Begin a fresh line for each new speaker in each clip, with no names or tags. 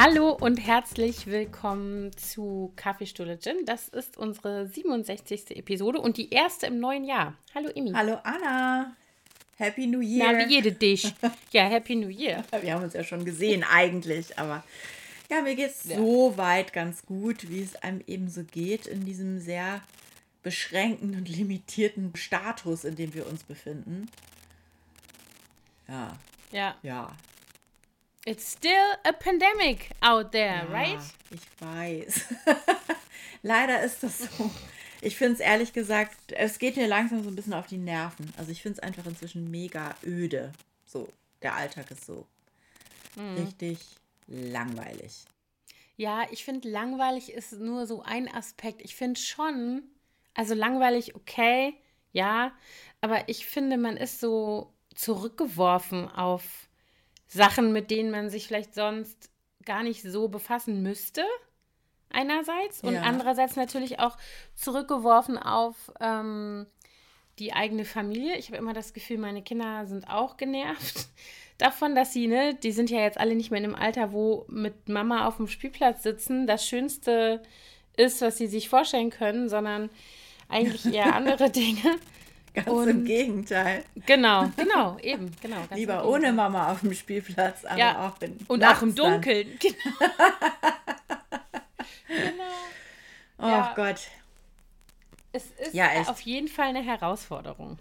Hallo und herzlich willkommen zu Kaffeestuhle Gin. Das ist unsere 67. Episode und die erste im neuen Jahr. Hallo Imi.
Hallo Anna. Happy New Year.
Na, wie jede dich. Ja, Happy New Year.
Wir haben uns ja schon gesehen eigentlich, aber ja, mir geht es ja. so weit ganz gut, wie es einem eben so geht in diesem sehr beschränkten und limitierten Status, in dem wir uns befinden. Ja.
Ja.
Ja.
It's still a pandemic out there,
ja,
right?
Ich weiß. Leider ist das so. Ich finde es ehrlich gesagt, es geht mir langsam so ein bisschen auf die Nerven. Also ich finde es einfach inzwischen mega öde. So, der Alltag ist so mhm. richtig langweilig.
Ja, ich finde, langweilig ist nur so ein Aspekt. Ich finde schon, also langweilig, okay, ja, aber ich finde, man ist so zurückgeworfen auf Sachen, mit denen man sich vielleicht sonst gar nicht so befassen müsste, einerseits. Und ja. andererseits natürlich auch zurückgeworfen auf ähm, die eigene Familie. Ich habe immer das Gefühl, meine Kinder sind auch genervt davon, dass sie, ne, die sind ja jetzt alle nicht mehr in einem Alter, wo mit Mama auf dem Spielplatz sitzen das Schönste ist, was sie sich vorstellen können, sondern eigentlich eher andere Dinge.
Ganz und, im Gegenteil.
Genau, genau, eben, genau.
Lieber ohne Mama auf dem Spielplatz, aber ja, auch in
Und auch im Dunkeln. Genau.
genau. Oh ja. Gott.
Es ist ja, auf jeden Fall eine Herausforderung.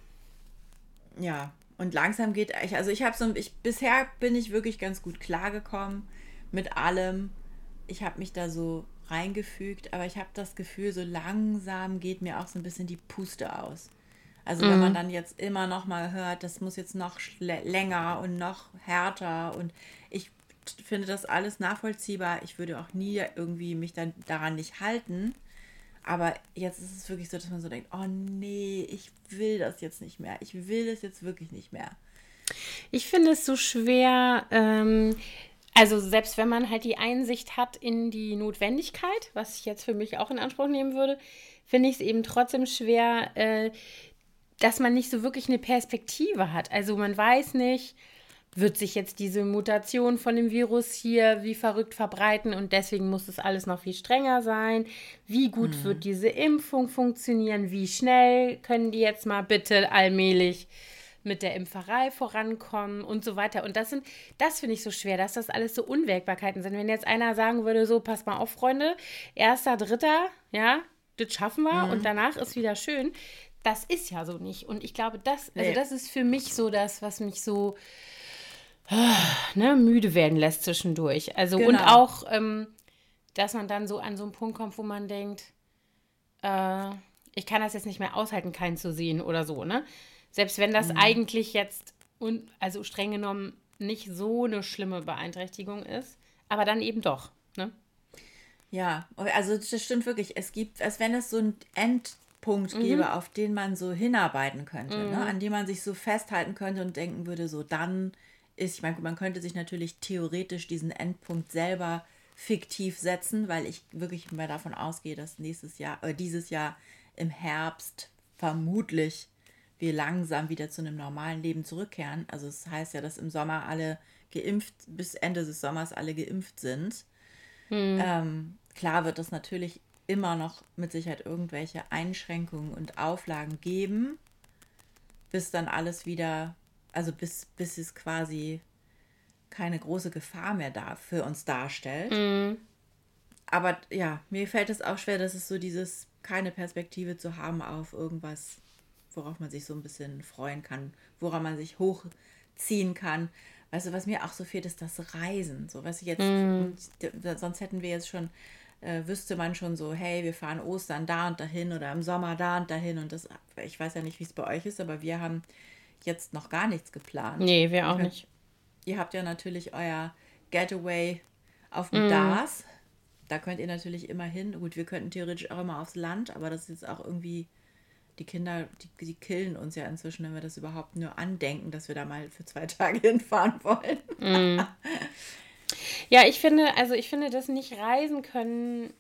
Ja, und langsam geht ich, also ich habe so ich bisher bin ich wirklich ganz gut klargekommen mit allem. Ich habe mich da so reingefügt, aber ich habe das Gefühl, so langsam geht mir auch so ein bisschen die Puste aus. Also mhm. wenn man mhm. dann jetzt immer noch mal hört, das muss jetzt noch länger und noch härter und ich finde das alles nachvollziehbar. Ich würde auch nie irgendwie mich dann daran nicht halten. Aber jetzt ist es wirklich so, dass man so denkt, oh nee, ich will das jetzt nicht mehr. Ich will es jetzt wirklich nicht mehr.
Ich finde es so schwer, ähm, also selbst wenn man halt die Einsicht hat in die Notwendigkeit, was ich jetzt für mich auch in Anspruch nehmen würde, finde ich es eben trotzdem schwer, äh, dass man nicht so wirklich eine Perspektive hat. Also man weiß nicht, wird sich jetzt diese Mutation von dem Virus hier wie verrückt verbreiten und deswegen muss es alles noch viel strenger sein. Wie gut mhm. wird diese Impfung funktionieren? Wie schnell können die jetzt mal bitte allmählich mit der Impferei vorankommen und so weiter. Und das sind, das finde ich so schwer, dass das alles so Unwägbarkeiten sind. Wenn jetzt einer sagen würde, so, pass mal auf, Freunde, erster, dritter, ja, das schaffen wir mhm. und danach ist wieder schön. Das ist ja so nicht. Und ich glaube, das, also das ist für mich so das, was mich so ne, müde werden lässt zwischendurch. Also genau. und auch, ähm, dass man dann so an so einen Punkt kommt, wo man denkt, äh, ich kann das jetzt nicht mehr aushalten, keinen zu sehen oder so, ne? Selbst wenn das mhm. eigentlich jetzt, un also streng genommen, nicht so eine schlimme Beeinträchtigung ist, aber dann eben doch, ne?
Ja, also das stimmt wirklich. Es gibt, als wenn es so einen Endpunkt mhm. gäbe, auf den man so hinarbeiten könnte, ne? mhm. ne? an dem man sich so festhalten könnte und denken würde, so dann ist, ich meine, man könnte sich natürlich theoretisch diesen Endpunkt selber fiktiv setzen, weil ich wirklich mal davon ausgehe, dass nächstes Jahr, äh, dieses Jahr im Herbst vermutlich wir langsam wieder zu einem normalen Leben zurückkehren. Also es das heißt ja, dass im Sommer alle geimpft, bis Ende des Sommers alle geimpft sind. Hm. Ähm, klar wird es natürlich immer noch mit Sicherheit irgendwelche Einschränkungen und Auflagen geben, bis dann alles wieder also bis, bis es quasi keine große Gefahr mehr da für uns darstellt. Mhm. Aber ja, mir fällt es auch schwer, dass es so dieses keine Perspektive zu haben auf irgendwas, worauf man sich so ein bisschen freuen kann, woran man sich hochziehen kann. Weißt du, was mir auch so fehlt, ist das Reisen. So, was ich jetzt, mm. sonst hätten wir jetzt schon, äh, wüsste man schon so, hey, wir fahren Ostern da und dahin oder im Sommer da und dahin. Und das, ich weiß ja nicht, wie es bei euch ist, aber wir haben jetzt noch gar nichts geplant.
Nee, wir auch nicht.
Ihr habt ja natürlich euer Getaway auf dem mm. DAS. Da könnt ihr natürlich immer hin. Gut, wir könnten theoretisch auch immer aufs Land, aber das ist jetzt auch irgendwie, die Kinder, die, die killen uns ja inzwischen, wenn wir das überhaupt nur andenken, dass wir da mal für zwei Tage hinfahren wollen. Mm.
Ja, ich finde, also ich finde, das nicht reisen können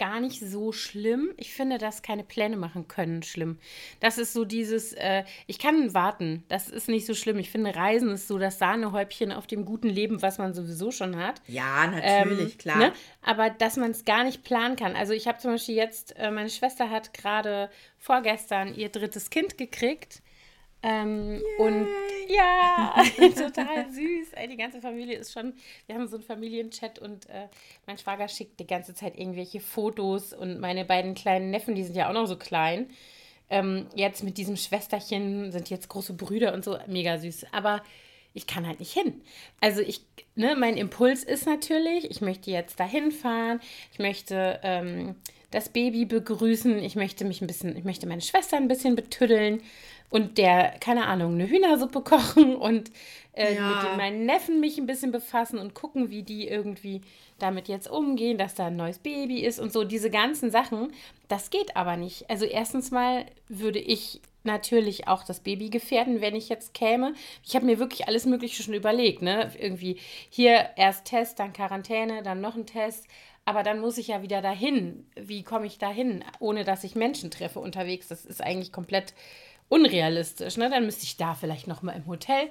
gar nicht so schlimm. Ich finde, dass keine Pläne machen können schlimm. Das ist so dieses, äh, ich kann warten. Das ist nicht so schlimm. Ich finde, Reisen ist so das Sahnehäubchen auf dem guten Leben, was man sowieso schon hat.
Ja, natürlich, ähm, klar.
Ne? Aber dass man es gar nicht planen kann. Also ich habe zum Beispiel jetzt, äh, meine Schwester hat gerade vorgestern ihr drittes Kind gekriegt. Ähm, und ja, total süß. Ey, die ganze Familie ist schon, wir haben so einen Familienchat und äh, mein Schwager schickt die ganze Zeit irgendwelche Fotos und meine beiden kleinen Neffen, die sind ja auch noch so klein. Ähm, jetzt mit diesem Schwesterchen sind jetzt große Brüder und so, mega süß. Aber ich kann halt nicht hin. Also ich, ne, mein Impuls ist natürlich, ich möchte jetzt dahin fahren, ich möchte ähm, das Baby begrüßen, ich möchte mich ein bisschen, ich möchte meine Schwester ein bisschen betüddeln und der, keine Ahnung, eine Hühnersuppe kochen und äh, ja. mit meinen Neffen mich ein bisschen befassen und gucken, wie die irgendwie damit jetzt umgehen, dass da ein neues Baby ist und so. Diese ganzen Sachen, das geht aber nicht. Also erstens mal würde ich natürlich auch das Baby gefährden, wenn ich jetzt käme. Ich habe mir wirklich alles Mögliche schon überlegt, ne? Irgendwie hier erst Test, dann Quarantäne, dann noch ein Test. Aber dann muss ich ja wieder dahin. Wie komme ich dahin, ohne dass ich Menschen treffe unterwegs? Das ist eigentlich komplett unrealistisch. Ne? Dann müsste ich da vielleicht noch mal im Hotel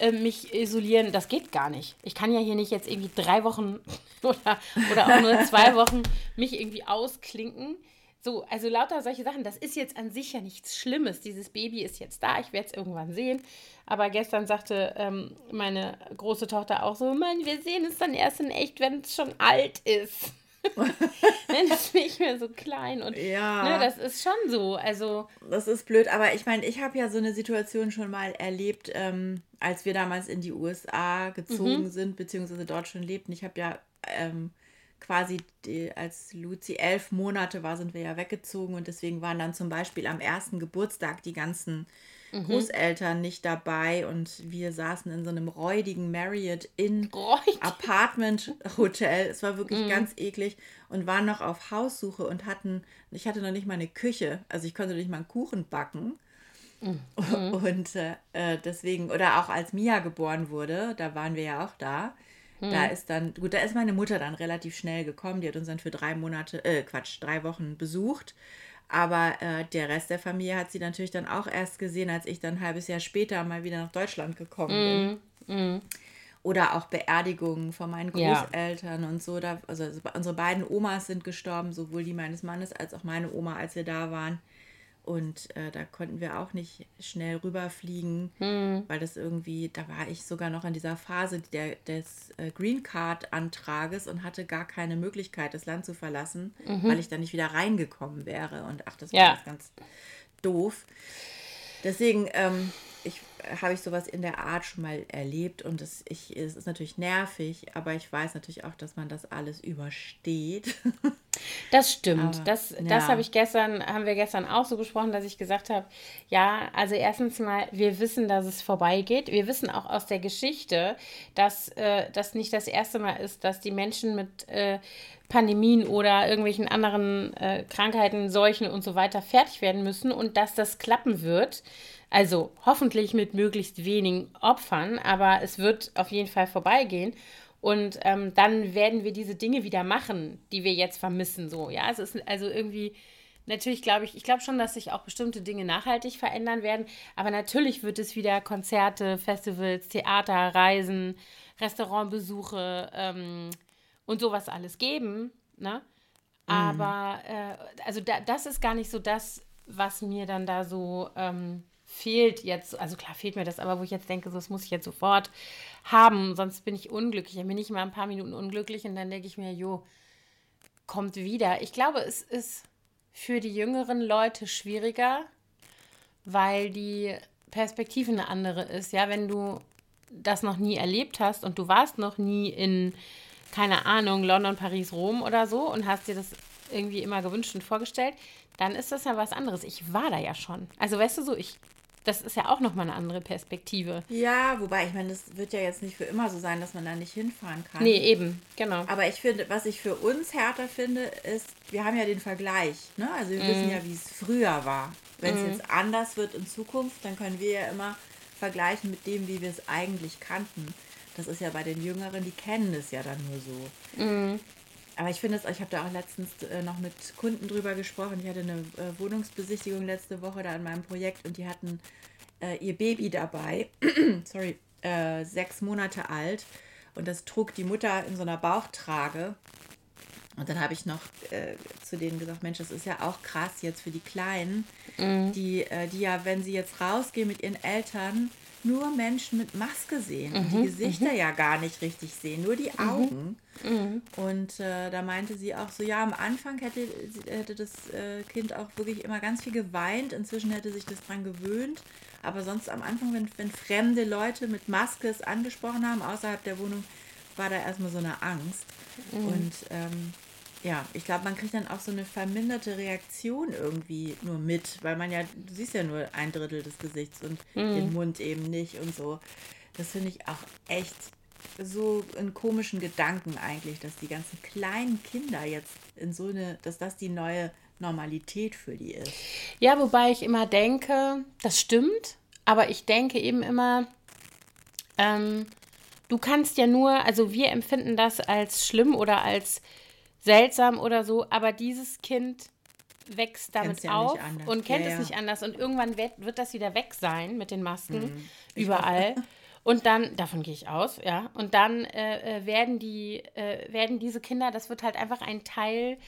äh, mich isolieren. Das geht gar nicht. Ich kann ja hier nicht jetzt irgendwie drei Wochen oder, oder auch nur zwei Wochen mich irgendwie ausklinken. So, also lauter solche Sachen. Das ist jetzt an sich ja nichts Schlimmes. Dieses Baby ist jetzt da. Ich werde es irgendwann sehen. Aber gestern sagte ähm, meine große Tochter auch so: Mann, wir sehen es dann erst in echt, wenn es schon alt ist. Dann ist nicht mehr so klein und ja. ne, das ist schon so. Also
das ist blöd, aber ich meine, ich habe ja so eine Situation schon mal erlebt, ähm, als wir damals in die USA gezogen mhm. sind, beziehungsweise dort schon lebten. Ich habe ja ähm, quasi, die, als Luzi elf Monate war, sind wir ja weggezogen und deswegen waren dann zum Beispiel am ersten Geburtstag die ganzen mhm. Großeltern nicht dabei und wir saßen in so einem räudigen Marriott in Apartment Hotel. Es war wirklich mhm. ganz eklig und waren noch auf Haussuche und hatten, ich hatte noch nicht mal eine Küche, also ich konnte nicht mal einen Kuchen backen. Mhm. Und äh, deswegen, oder auch als Mia geboren wurde, da waren wir ja auch da. Da mhm. ist dann, gut, da ist meine Mutter dann relativ schnell gekommen. Die hat uns dann für drei Monate, äh, Quatsch, drei Wochen besucht. Aber äh, der Rest der Familie hat sie natürlich dann auch erst gesehen, als ich dann ein halbes Jahr später mal wieder nach Deutschland gekommen bin. Mm, mm. Oder auch Beerdigungen von meinen Großeltern ja. und so. Da, also unsere beiden Omas sind gestorben, sowohl die meines Mannes als auch meine Oma, als wir da waren. Und äh, da konnten wir auch nicht schnell rüberfliegen, mhm. weil das irgendwie, da war ich sogar noch in dieser Phase der, des äh, Green Card-Antrages und hatte gar keine Möglichkeit, das Land zu verlassen, mhm. weil ich da nicht wieder reingekommen wäre. Und ach, das war ja. ganz, ganz doof. Deswegen ähm, ich, habe ich sowas in der Art schon mal erlebt und es, ich, es ist natürlich nervig, aber ich weiß natürlich auch, dass man das alles übersteht.
Das stimmt. Aber, das ja. das habe ich gestern, haben wir gestern auch so besprochen, dass ich gesagt habe, ja, also erstens mal, wir wissen, dass es vorbeigeht. Wir wissen auch aus der Geschichte, dass äh, das nicht das erste Mal ist, dass die Menschen mit äh, Pandemien oder irgendwelchen anderen äh, Krankheiten, Seuchen und so weiter fertig werden müssen und dass das klappen wird. Also hoffentlich mit möglichst wenigen Opfern, aber es wird auf jeden Fall vorbeigehen. Und ähm, dann werden wir diese Dinge wieder machen, die wir jetzt vermissen. So, ja, es ist also irgendwie, natürlich glaube ich, ich glaube schon, dass sich auch bestimmte Dinge nachhaltig verändern werden. Aber natürlich wird es wieder Konzerte, Festivals, Theater, Reisen, Restaurantbesuche ähm, und sowas alles geben. Ne? Mhm. Aber äh, also da, das ist gar nicht so das, was mir dann da so ähm, fehlt jetzt, also klar fehlt mir das, aber wo ich jetzt denke, so, das muss ich jetzt sofort haben, sonst bin ich unglücklich. Dann bin ich mal ein paar Minuten unglücklich und dann denke ich mir, jo, kommt wieder. Ich glaube, es ist für die jüngeren Leute schwieriger, weil die Perspektive eine andere ist. Ja, wenn du das noch nie erlebt hast und du warst noch nie in, keine Ahnung, London, Paris, Rom oder so und hast dir das irgendwie immer gewünscht und vorgestellt, dann ist das ja was anderes. Ich war da ja schon. Also weißt du so, ich das ist ja auch nochmal eine andere Perspektive.
Ja, wobei, ich meine, das wird ja jetzt nicht für immer so sein, dass man da nicht hinfahren kann.
Nee, eben, genau.
Aber ich finde, was ich für uns härter finde, ist, wir haben ja den Vergleich. Ne? Also wir mm. wissen ja, wie es früher war. Wenn es mm. jetzt anders wird in Zukunft, dann können wir ja immer vergleichen mit dem, wie wir es eigentlich kannten. Das ist ja bei den Jüngeren, die kennen es ja dann nur so. Mm. Aber ich finde es, ich habe da auch letztens äh, noch mit Kunden drüber gesprochen. Ich hatte eine äh, Wohnungsbesichtigung letzte Woche da in meinem Projekt und die hatten äh, ihr Baby dabei, sorry, äh, sechs Monate alt. Und das trug die Mutter in so einer Bauchtrage. Und dann habe ich noch äh, zu denen gesagt, Mensch, das ist ja auch krass jetzt für die Kleinen, mhm. die, äh, die ja, wenn sie jetzt rausgehen mit ihren Eltern, nur Menschen mit Maske sehen mhm, und die Gesichter mhm. ja gar nicht richtig sehen, nur die mhm, Augen. Mhm. Und äh, da meinte sie auch so, ja, am Anfang hätte, hätte das äh, Kind auch wirklich immer ganz viel geweint, inzwischen hätte sich das dran gewöhnt. Aber sonst am Anfang, wenn, wenn fremde Leute mit Maske es angesprochen haben, außerhalb der Wohnung, war da erstmal so eine Angst. Mhm. Und ähm, ja, ich glaube, man kriegt dann auch so eine verminderte Reaktion irgendwie nur mit, weil man ja, du siehst ja nur ein Drittel des Gesichts und mhm. den Mund eben nicht und so. Das finde ich auch echt so einen komischen Gedanken eigentlich, dass die ganzen kleinen Kinder jetzt in so eine, dass das die neue Normalität für die ist.
Ja, wobei ich immer denke, das stimmt, aber ich denke eben immer, ähm, du kannst ja nur, also wir empfinden das als schlimm oder als seltsam oder so, aber dieses Kind wächst damit ja auf und kennt ja, es nicht anders. Und irgendwann wird, wird das wieder weg sein mit den Masken mhm. überall. Und dann, davon gehe ich aus, ja. Und dann äh, äh, werden die, äh, werden diese Kinder, das wird halt einfach ein Teil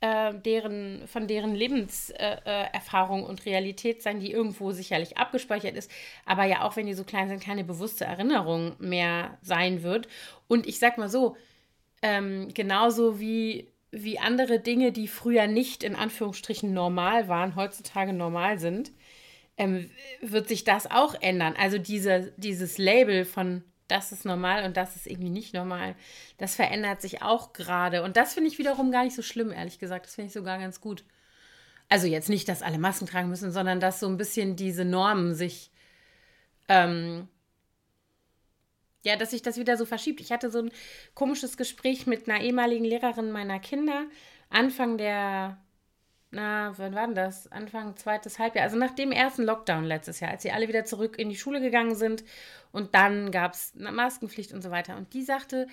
äh, deren, von deren Lebenserfahrung äh, und Realität sein, die irgendwo sicherlich abgespeichert ist, aber ja auch, wenn die so klein sind, keine bewusste Erinnerung mehr sein wird. Und ich sag mal so, ähm, genauso wie, wie andere Dinge, die früher nicht in Anführungsstrichen normal waren, heutzutage normal sind, ähm, wird sich das auch ändern. Also diese, dieses Label von das ist normal und das ist irgendwie nicht normal, das verändert sich auch gerade. Und das finde ich wiederum gar nicht so schlimm, ehrlich gesagt. Das finde ich sogar ganz gut. Also jetzt nicht, dass alle Masken tragen müssen, sondern dass so ein bisschen diese Normen sich ähm, ja, dass sich das wieder so verschiebt. Ich hatte so ein komisches Gespräch mit einer ehemaligen Lehrerin meiner Kinder, Anfang der, na, wann war denn das? Anfang zweites Halbjahr, also nach dem ersten Lockdown letztes Jahr, als sie alle wieder zurück in die Schule gegangen sind und dann gab es Maskenpflicht und so weiter. Und die sagte,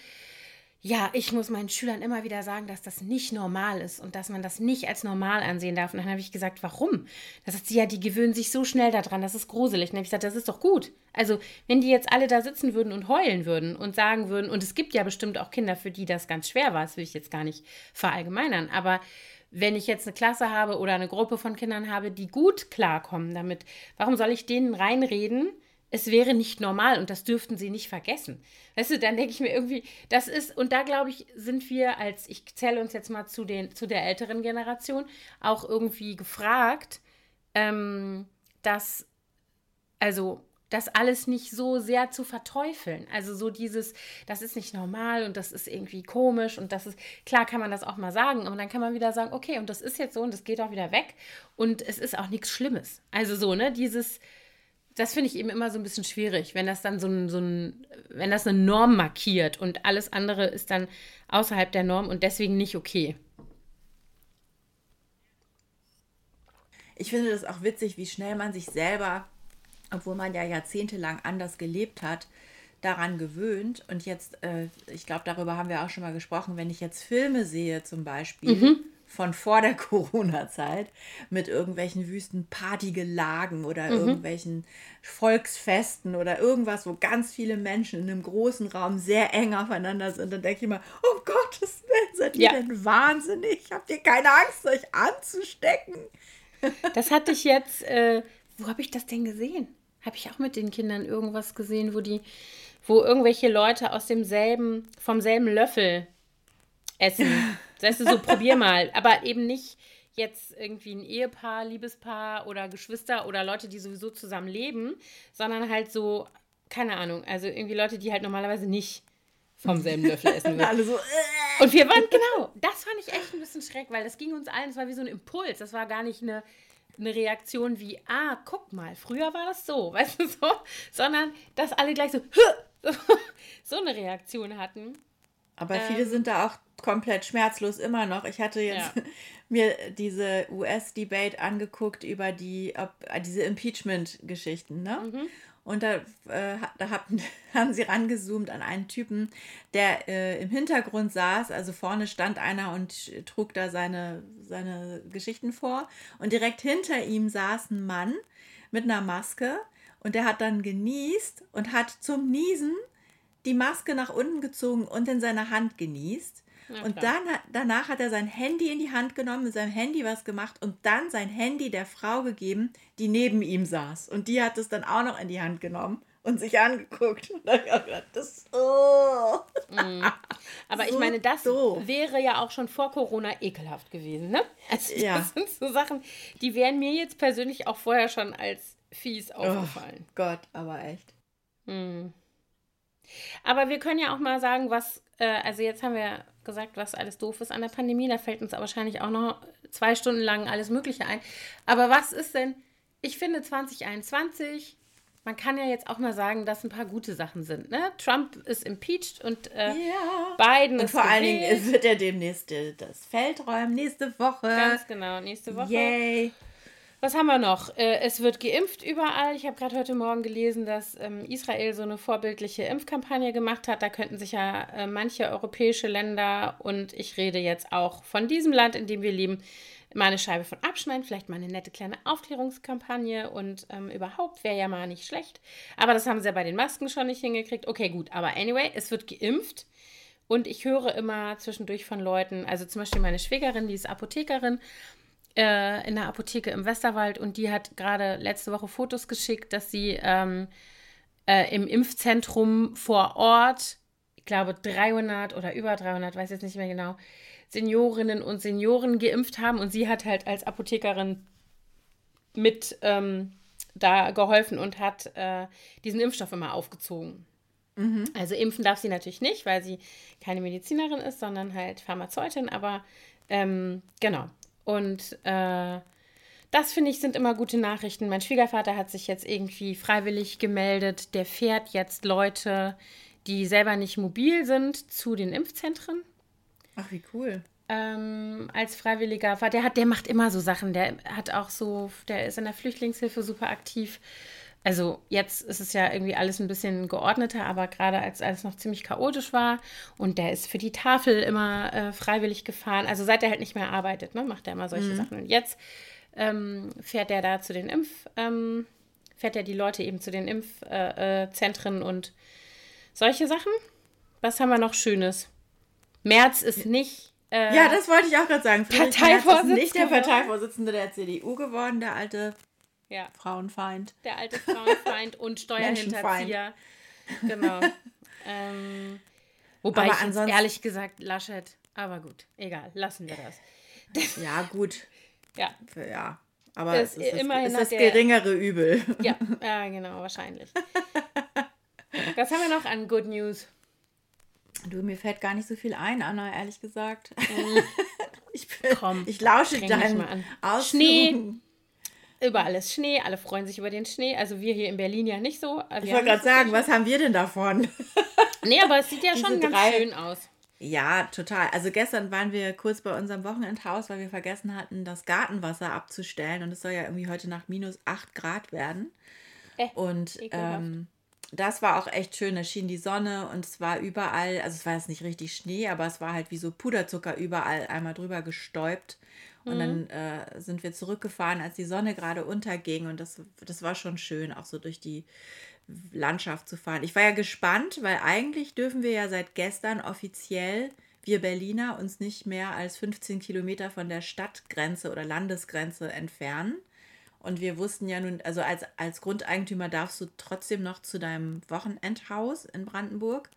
ja, ich muss meinen Schülern immer wieder sagen, dass das nicht normal ist und dass man das nicht als normal ansehen darf. Und dann habe ich gesagt, warum? Da sagt sie, ja, die gewöhnen sich so schnell daran, das ist gruselig. Und dann habe ich gesagt, das ist doch gut. Also, wenn die jetzt alle da sitzen würden und heulen würden und sagen würden, und es gibt ja bestimmt auch Kinder, für die das ganz schwer war, das will ich jetzt gar nicht verallgemeinern, aber wenn ich jetzt eine Klasse habe oder eine Gruppe von Kindern habe, die gut klarkommen damit, warum soll ich denen reinreden, es wäre nicht normal und das dürften sie nicht vergessen. Weißt du, dann denke ich mir irgendwie, das ist, und da glaube ich, sind wir als, ich zähle uns jetzt mal zu, den, zu der älteren Generation, auch irgendwie gefragt, ähm, dass, also, das alles nicht so sehr zu verteufeln. Also so dieses, das ist nicht normal und das ist irgendwie komisch und das ist, klar kann man das auch mal sagen, aber dann kann man wieder sagen, okay, und das ist jetzt so und das geht auch wieder weg und es ist auch nichts Schlimmes. Also so, ne, dieses, das finde ich eben immer so ein bisschen schwierig, wenn das dann so ein, so ein, wenn das eine Norm markiert und alles andere ist dann außerhalb der Norm und deswegen nicht okay.
Ich finde das auch witzig, wie schnell man sich selber, obwohl man ja jahrzehntelang anders gelebt hat, daran gewöhnt. Und jetzt, äh, ich glaube, darüber haben wir auch schon mal gesprochen, wenn ich jetzt Filme sehe zum Beispiel, mhm von vor der Corona-Zeit mit irgendwelchen wüsten Partygelagen oder mhm. irgendwelchen Volksfesten oder irgendwas, wo ganz viele Menschen in einem großen Raum sehr eng aufeinander sind. Dann denke ich immer, oh Gottes Willen, seid ihr ja. denn wahnsinnig? Habt ihr keine Angst, euch anzustecken?
Das hatte ich jetzt, äh, wo habe ich das denn gesehen? Habe ich auch mit den Kindern irgendwas gesehen, wo die, wo irgendwelche Leute aus demselben, vom selben Löffel essen. Das heißt, so probier mal, aber eben nicht jetzt irgendwie ein Ehepaar, Liebespaar oder Geschwister oder Leute, die sowieso zusammen leben, sondern halt so, keine Ahnung, also irgendwie Leute, die halt normalerweise nicht vom selben Löffel essen würden. Alle so, äh. Und wir waren, genau, das fand ich echt ein bisschen schreck, weil das ging uns allen, es war wie so ein Impuls, das war gar nicht eine, eine Reaktion wie, ah, guck mal, früher war das so, weißt du so, sondern dass alle gleich so, so eine Reaktion hatten.
Aber viele ähm, sind da auch komplett schmerzlos immer noch. Ich hatte jetzt ja. mir diese US-Debate angeguckt über die, ob, diese Impeachment-Geschichten, ne? Mhm. Und da, äh, da haben, haben sie rangezoomt an einen Typen, der äh, im Hintergrund saß. Also vorne stand einer und trug da seine, seine Geschichten vor. Und direkt hinter ihm saß ein Mann mit einer Maske. Und der hat dann genießt und hat zum Niesen die Maske nach unten gezogen und in seine Hand genießt. Und dann, danach hat er sein Handy in die Hand genommen, mit seinem Handy was gemacht und dann sein Handy der Frau gegeben, die neben ihm saß. Und die hat es dann auch noch in die Hand genommen und sich angeguckt. Und dann habe ich gedacht, das oh.
mm. Aber so ich meine, das doof. wäre ja auch schon vor Corona ekelhaft gewesen, ne? Also ja. das sind so Sachen, die wären mir jetzt persönlich auch vorher schon als fies aufgefallen.
Oh Gott, aber echt.
Mm. Aber wir können ja auch mal sagen, was, äh, also jetzt haben wir gesagt, was alles doof ist an der Pandemie. Da fällt uns wahrscheinlich auch noch zwei Stunden lang alles Mögliche ein. Aber was ist denn, ich finde 2021, man kann ja jetzt auch mal sagen, dass ein paar gute Sachen sind. Ne? Trump ist impeached und äh, ja. Biden und
ist vor allen Dingen wird er demnächst das Feld räumen, nächste Woche.
Ganz genau, nächste Woche. Yay. Was haben wir noch? Äh, es wird geimpft überall. Ich habe gerade heute Morgen gelesen, dass ähm, Israel so eine vorbildliche Impfkampagne gemacht hat. Da könnten sich ja äh, manche europäische Länder und ich rede jetzt auch von diesem Land, in dem wir leben, mal eine Scheibe von abschneiden. Vielleicht mal eine nette kleine Aufklärungskampagne und ähm, überhaupt wäre ja mal nicht schlecht. Aber das haben sie ja bei den Masken schon nicht hingekriegt. Okay, gut. Aber anyway, es wird geimpft. Und ich höre immer zwischendurch von Leuten, also zum Beispiel meine Schwägerin, die ist Apothekerin äh, in der Apotheke im Westerwald und die hat gerade letzte Woche Fotos geschickt, dass sie ähm, äh, im Impfzentrum vor Ort, ich glaube 300 oder über 300, weiß jetzt nicht mehr genau, Seniorinnen und Senioren geimpft haben und sie hat halt als Apothekerin mit ähm, da geholfen und hat äh, diesen Impfstoff immer aufgezogen. Mhm. Also impfen darf sie natürlich nicht, weil sie keine Medizinerin ist, sondern halt Pharmazeutin, aber ähm, genau. Und äh, das finde ich sind immer gute Nachrichten. Mein Schwiegervater hat sich jetzt irgendwie freiwillig gemeldet. Der fährt jetzt Leute, die selber nicht mobil sind, zu den Impfzentren.
Ach, wie cool.
Ähm, als freiwilliger Der hat, der macht immer so Sachen. Der hat auch so, der ist in der Flüchtlingshilfe super aktiv. Also jetzt ist es ja irgendwie alles ein bisschen geordneter, aber gerade als alles noch ziemlich chaotisch war und der ist für die Tafel immer äh, freiwillig gefahren. Also seit er halt nicht mehr arbeitet, ne, macht er immer solche mhm. Sachen. Und jetzt ähm, fährt er da zu den Impf, ähm, fährt er die Leute eben zu den Impfzentren äh, äh, und solche Sachen. Was haben wir noch Schönes? März ist nicht
äh, ja, das wollte ich auch gerade sagen. Parteivorsitzende. Ist nicht der Parteivorsitzende der CDU geworden, der alte ja. Frauenfeind.
Der alte Frauenfeind und Steuerhinterzieher. genau. ähm, wobei aber ich ehrlich gesagt Laschet, aber gut, egal, lassen wir das.
ja, gut.
Ja.
Ja. Aber das, es ist immerhin das, ist das geringere Übel.
Ja, ja, genau, wahrscheinlich. Was haben wir noch an Good News?
Du, mir fällt gar nicht so viel ein, Anna, ehrlich gesagt. Mm. ich, bin, Komm, ich lausche deinen
Schnee. Überall ist Schnee, alle freuen sich über den Schnee. Also wir hier in Berlin ja nicht so.
Wir ich wollte gerade sagen, was haben wir denn davon?
nee, aber es sieht ja schon ganz drei... schön aus.
Ja, total. Also gestern waren wir kurz bei unserem Wochenendhaus, weil wir vergessen hatten, das Gartenwasser abzustellen. Und es soll ja irgendwie heute Nacht minus 8 Grad werden. Äh, und ähm, das war auch echt schön. Da schien die Sonne und es war überall, also es war jetzt nicht richtig Schnee, aber es war halt wie so Puderzucker überall einmal drüber gestäubt. Und mhm. dann äh, sind wir zurückgefahren, als die Sonne gerade unterging. Und das, das war schon schön, auch so durch die Landschaft zu fahren. Ich war ja gespannt, weil eigentlich dürfen wir ja seit gestern offiziell, wir Berliner, uns nicht mehr als 15 Kilometer von der Stadtgrenze oder Landesgrenze entfernen. Und wir wussten ja nun, also als, als Grundeigentümer darfst du trotzdem noch zu deinem Wochenendhaus in Brandenburg.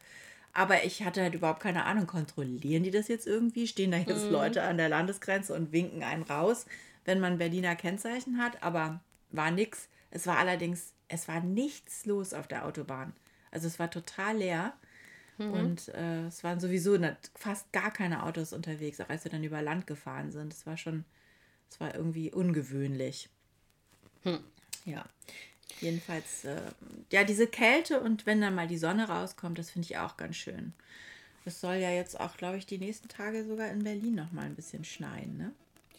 Aber ich hatte halt überhaupt keine Ahnung, kontrollieren die das jetzt irgendwie? Stehen da jetzt mhm. Leute an der Landesgrenze und winken einen raus, wenn man Berliner Kennzeichen hat? Aber war nix. Es war allerdings, es war nichts los auf der Autobahn. Also es war total leer. Mhm. Und äh, es waren sowieso fast gar keine Autos unterwegs, auch als wir dann über Land gefahren sind. Es war schon, es war irgendwie ungewöhnlich. Hm. Ja. Jedenfalls, äh, ja, diese Kälte und wenn dann mal die Sonne rauskommt, das finde ich auch ganz schön. Es soll ja jetzt auch, glaube ich, die nächsten Tage sogar in Berlin noch mal ein bisschen schneien, ne?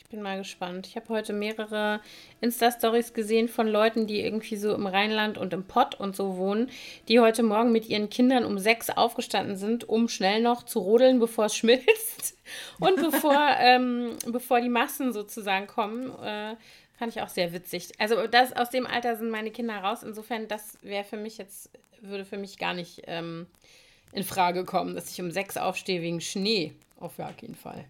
Ich bin mal gespannt. Ich habe heute mehrere Insta-Stories gesehen von Leuten, die irgendwie so im Rheinland und im Pott und so wohnen, die heute Morgen mit ihren Kindern um sechs aufgestanden sind, um schnell noch zu rodeln, bevor es schmilzt und bevor, ähm, bevor die Massen sozusagen kommen. Äh, fand ich auch sehr witzig. Also das, aus dem Alter sind meine Kinder raus. Insofern, das wäre für mich jetzt, würde für mich gar nicht ähm, in Frage kommen, dass ich um sechs aufstehe wegen Schnee. Auf gar keinen Fall.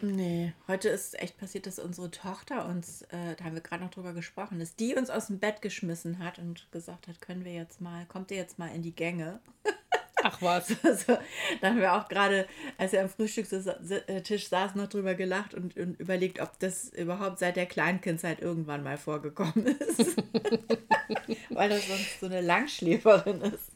Nee, heute ist echt passiert, dass unsere Tochter uns, äh, da haben wir gerade noch drüber gesprochen, dass die uns aus dem Bett geschmissen hat und gesagt hat, können wir jetzt mal, kommt ihr jetzt mal in die Gänge?
Ach was.
Also, da haben wir auch gerade, als wir am Frühstückstisch saßen, noch drüber gelacht und, und überlegt, ob das überhaupt seit der Kleinkindzeit irgendwann mal vorgekommen ist. Weil das sonst so eine Langschläferin ist.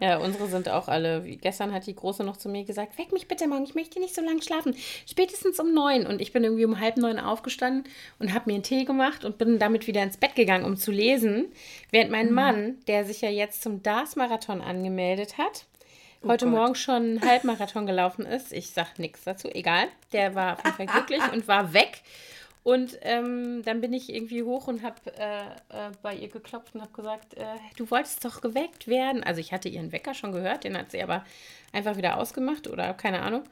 Ja, unsere sind auch alle. Wie gestern hat die Große noch zu mir gesagt: Weck mich bitte morgen, ich möchte nicht so lange schlafen. Spätestens um neun. Und ich bin irgendwie um halb neun aufgestanden und habe mir einen Tee gemacht und bin damit wieder ins Bett gegangen, um zu lesen. Während mein mhm. Mann, der sich ja jetzt zum DARS-Marathon angemeldet hat, heute Gott. Morgen schon einen Halbmarathon gelaufen ist. Ich sag nichts dazu, egal. Der war auf jeden Fall glücklich und war weg. Und ähm, dann bin ich irgendwie hoch und habe äh, äh, bei ihr geklopft und habe gesagt, äh, du wolltest doch geweckt werden. Also ich hatte ihren Wecker schon gehört, den hat sie aber einfach wieder ausgemacht oder keine Ahnung.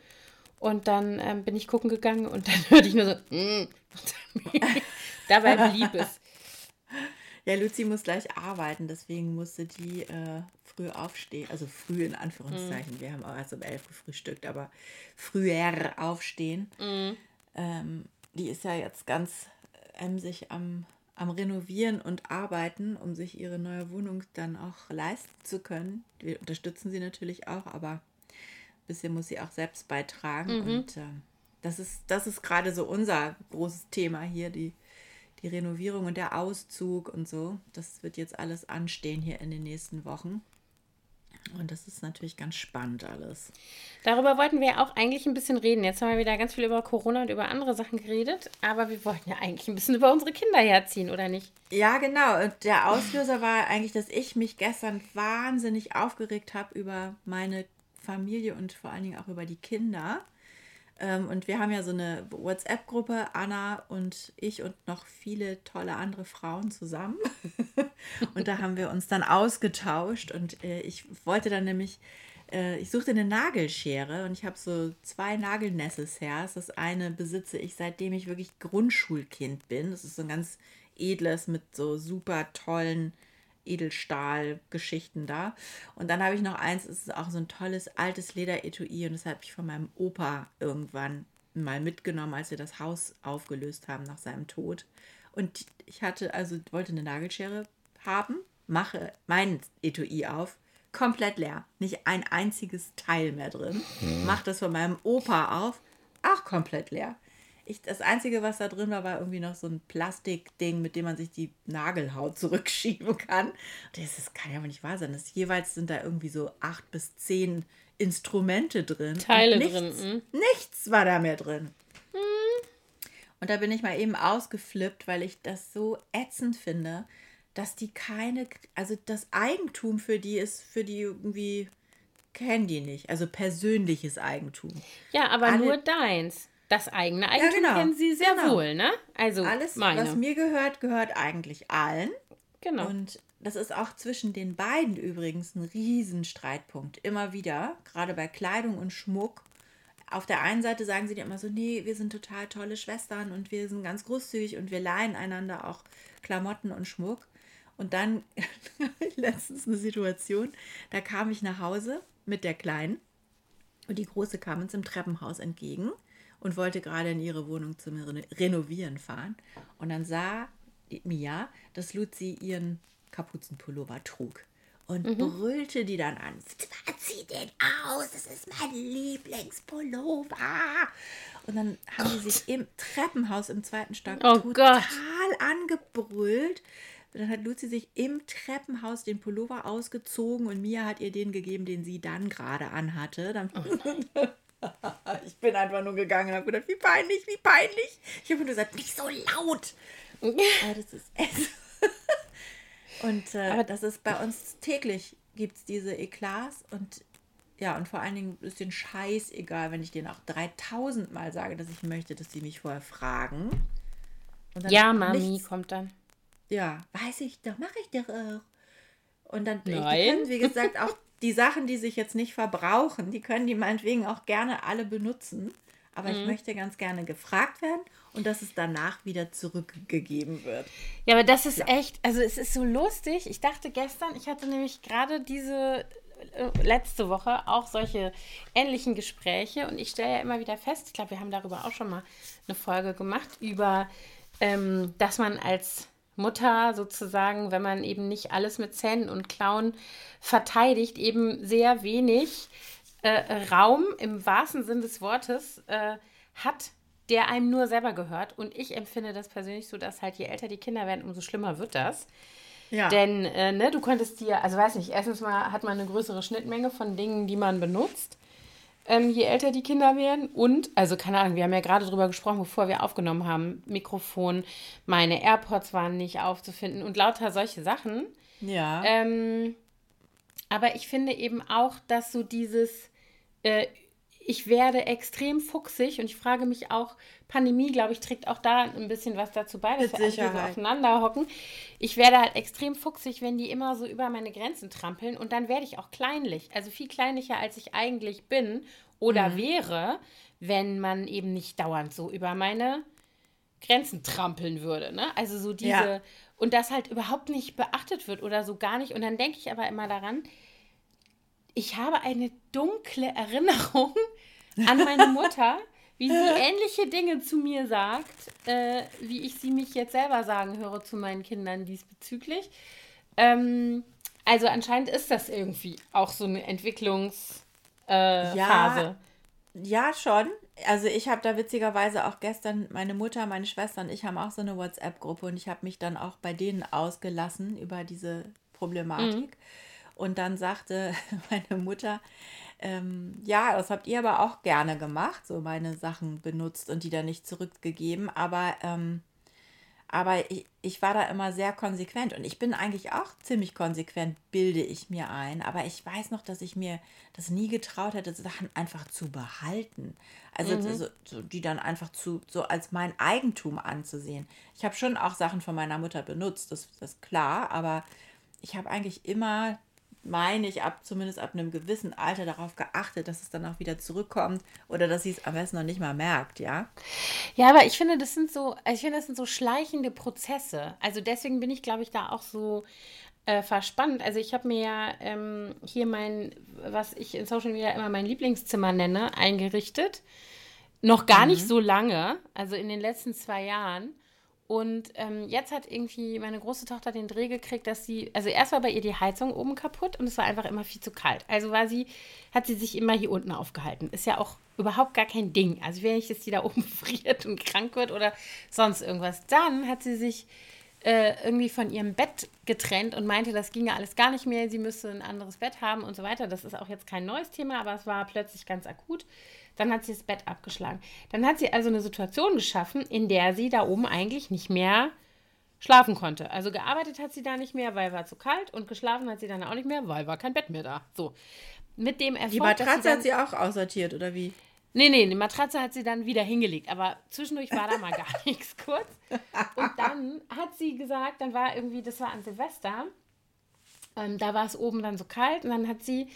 Und dann ähm, bin ich gucken gegangen und dann hörte ich nur so, mm. dabei blieb es.
Ja, Luzi muss gleich arbeiten, deswegen musste die äh, früh aufstehen. Also früh in Anführungszeichen. Mm. Wir haben auch erst um elf gefrühstückt, aber früher aufstehen. Mm. Ähm, die ist ja jetzt ganz emsig am, am Renovieren und Arbeiten, um sich ihre neue Wohnung dann auch leisten zu können. Wir unterstützen sie natürlich auch, aber ein bisschen muss sie auch selbst beitragen. Mhm. Und äh, das ist, das ist gerade so unser großes Thema hier, die, die Renovierung und der Auszug und so. Das wird jetzt alles anstehen hier in den nächsten Wochen. Und das ist natürlich ganz spannend alles.
Darüber wollten wir auch eigentlich ein bisschen reden. Jetzt haben wir wieder ganz viel über Corona und über andere Sachen geredet, aber wir wollten ja eigentlich ein bisschen über unsere Kinder herziehen, oder nicht?
Ja, genau. Und der Auslöser war eigentlich, dass ich mich gestern wahnsinnig aufgeregt habe über meine Familie und vor allen Dingen auch über die Kinder. Ähm, und wir haben ja so eine WhatsApp-Gruppe, Anna und ich und noch viele tolle andere Frauen zusammen. und da haben wir uns dann ausgetauscht und äh, ich wollte dann nämlich, äh, ich suchte eine Nagelschere und ich habe so zwei Nagelnecessairs. Das eine besitze ich seitdem ich wirklich Grundschulkind bin. Das ist so ein ganz edles mit so super tollen Edelstahl-Geschichten da. Und dann habe ich noch eins, es ist auch so ein tolles altes Lederetui und das habe ich von meinem Opa irgendwann mal mitgenommen, als wir das Haus aufgelöst haben nach seinem Tod. Und ich hatte, also wollte eine Nagelschere haben, mache mein Etui auf, komplett leer. Nicht ein einziges Teil mehr drin. Hm. Mach das von meinem Opa auf, auch komplett leer. Ich, das Einzige, was da drin war, war irgendwie noch so ein Plastikding, mit dem man sich die Nagelhaut zurückschieben kann. Das, das kann ja aber nicht wahr sein. Das jeweils sind da irgendwie so acht bis zehn Instrumente drin. Teile nichts, drin. Hm? Nichts war da mehr drin. Hm. Und da bin ich mal eben ausgeflippt, weil ich das so ätzend finde, dass die keine, also das Eigentum für die ist, für die irgendwie kennen die nicht. Also persönliches Eigentum.
Ja, aber Alle, nur deins. Das eigene Eigentum ja, genau. kennen sie sehr genau. wohl, ne?
Also alles, meine. was mir gehört, gehört eigentlich allen. Genau. Und das ist auch zwischen den beiden übrigens ein Riesenstreitpunkt. Immer wieder, gerade bei Kleidung und Schmuck. Auf der einen Seite sagen sie dir immer so, nee, wir sind total tolle Schwestern und wir sind ganz großzügig und wir leihen einander auch Klamotten und Schmuck. Und dann letztens eine Situation, da kam ich nach Hause mit der Kleinen und die Große kam uns im Treppenhaus entgegen und wollte gerade in ihre Wohnung zum Renovieren fahren. Und dann sah Mia, dass Luzi ihren Kapuzenpullover trug und mhm. brüllte die dann an. Zieh den aus, das ist mein Lieblingspullover. Und dann haben Gott. sie sich im Treppenhaus im zweiten Stock oh total Gott. angebrüllt. dann hat Luzi sich im Treppenhaus den Pullover ausgezogen und Mia hat ihr den gegeben, den sie dann gerade anhatte. Dann oh ich bin einfach nur gegangen und habe gedacht, wie peinlich, wie peinlich. Ich habe nur gesagt, nicht so laut. Aber das ist es. Und äh, Aber das ist bei uns täglich, gibt es diese Eklats und ja, und vor allen Dingen ist den Scheiß egal, wenn ich denen auch 3000 Mal sage, dass ich möchte, dass sie mich vorher fragen.
ja, Mami nichts, kommt dann.
Ja, weiß ich doch, mache ich doch auch. Und dann, Nein. Ich, können, wie gesagt, auch die Sachen, die sich jetzt nicht verbrauchen, die können die meinetwegen auch gerne alle benutzen. Aber mhm. ich möchte ganz gerne gefragt werden und dass es danach wieder zurückgegeben wird.
Ja, aber das ist ja. echt, also es ist so lustig. Ich dachte gestern, ich hatte nämlich gerade diese äh, letzte Woche auch solche ähnlichen Gespräche und ich stelle ja immer wieder fest, ich glaube, wir haben darüber auch schon mal eine Folge gemacht, über, ähm, dass man als Mutter sozusagen, wenn man eben nicht alles mit Zähnen und Klauen verteidigt, eben sehr wenig äh, Raum im wahrsten Sinn des Wortes äh, hat, der einem nur selber gehört. Und ich empfinde das persönlich so, dass halt je älter die Kinder werden, umso schlimmer wird das. Ja. Denn äh, ne, du könntest dir, also weiß nicht, erstens mal hat man eine größere Schnittmenge von Dingen, die man benutzt, ähm, je älter die Kinder werden. Und, also keine Ahnung, wir haben ja gerade drüber gesprochen, bevor wir aufgenommen haben, Mikrofon, meine AirPods waren nicht aufzufinden und lauter solche Sachen. Ja. Ähm, aber ich finde eben auch, dass so dieses, äh, ich werde extrem fuchsig und ich frage mich auch, Pandemie, glaube ich, trägt auch da ein bisschen was dazu bei, dass Mit wir alle so aufeinander hocken. Ich werde halt extrem fuchsig, wenn die immer so über meine Grenzen trampeln und dann werde ich auch kleinlich, also viel kleinlicher, als ich eigentlich bin oder mhm. wäre, wenn man eben nicht dauernd so über meine Grenzen trampeln würde. Ne? Also so diese, ja. und das halt überhaupt nicht beachtet wird oder so gar nicht. Und dann denke ich aber immer daran, ich habe eine dunkle Erinnerung an meine Mutter, wie sie ähnliche Dinge zu mir sagt, äh, wie ich sie mich jetzt selber sagen höre zu meinen Kindern diesbezüglich. Ähm, also anscheinend ist das irgendwie auch so eine Entwicklungsphase. Äh,
ja, ja, schon. Also ich habe da witzigerweise auch gestern, meine Mutter, meine Schwester und ich haben auch so eine WhatsApp-Gruppe und ich habe mich dann auch bei denen ausgelassen über diese Problematik. Mhm. Und dann sagte meine Mutter, ähm, ja, das habt ihr aber auch gerne gemacht, so meine Sachen benutzt und die dann nicht zurückgegeben. Aber, ähm, aber ich, ich war da immer sehr konsequent und ich bin eigentlich auch ziemlich konsequent, bilde ich mir ein. Aber ich weiß noch, dass ich mir das nie getraut hätte, Sachen einfach zu behalten. Also mhm. so, so, die dann einfach zu, so als mein Eigentum anzusehen. Ich habe schon auch Sachen von meiner Mutter benutzt, das, das ist klar, aber ich habe eigentlich immer meine ich, ab zumindest ab einem gewissen Alter darauf geachtet, dass es dann auch wieder zurückkommt oder dass sie es am besten noch nicht mal merkt, ja?
Ja, aber ich finde, das sind so, ich finde, das sind so schleichende Prozesse. Also deswegen bin ich, glaube ich, da auch so äh, verspannt. Also ich habe mir ja ähm, hier mein, was ich in Social Media immer mein Lieblingszimmer nenne, eingerichtet. Noch gar mhm. nicht so lange, also in den letzten zwei Jahren. Und ähm, jetzt hat irgendwie meine große Tochter den Dreh gekriegt, dass sie, also erst war bei ihr die Heizung oben kaputt und es war einfach immer viel zu kalt. Also war sie, hat sie sich immer hier unten aufgehalten. Ist ja auch überhaupt gar kein Ding. Also wenn ich jetzt die da oben friert und krank wird oder sonst irgendwas, dann hat sie sich äh, irgendwie von ihrem Bett getrennt und meinte, das ginge alles gar nicht mehr, sie müsste ein anderes Bett haben und so weiter. Das ist auch jetzt kein neues Thema, aber es war plötzlich ganz akut. Dann hat sie das Bett abgeschlagen. Dann hat sie also eine Situation geschaffen, in der sie da oben eigentlich nicht mehr schlafen konnte. Also gearbeitet hat sie da nicht mehr, weil war zu kalt und geschlafen hat sie dann auch nicht mehr, weil war kein Bett mehr da. So. Mit dem
Erfolg, Die Matratze dann, hat sie auch aussortiert, oder wie?
Nee, nee, die Matratze hat sie dann wieder hingelegt, aber zwischendurch war da mal gar nichts kurz. Und dann hat sie gesagt, dann war irgendwie, das war an Silvester, ähm, da war es oben dann so kalt und dann hat sie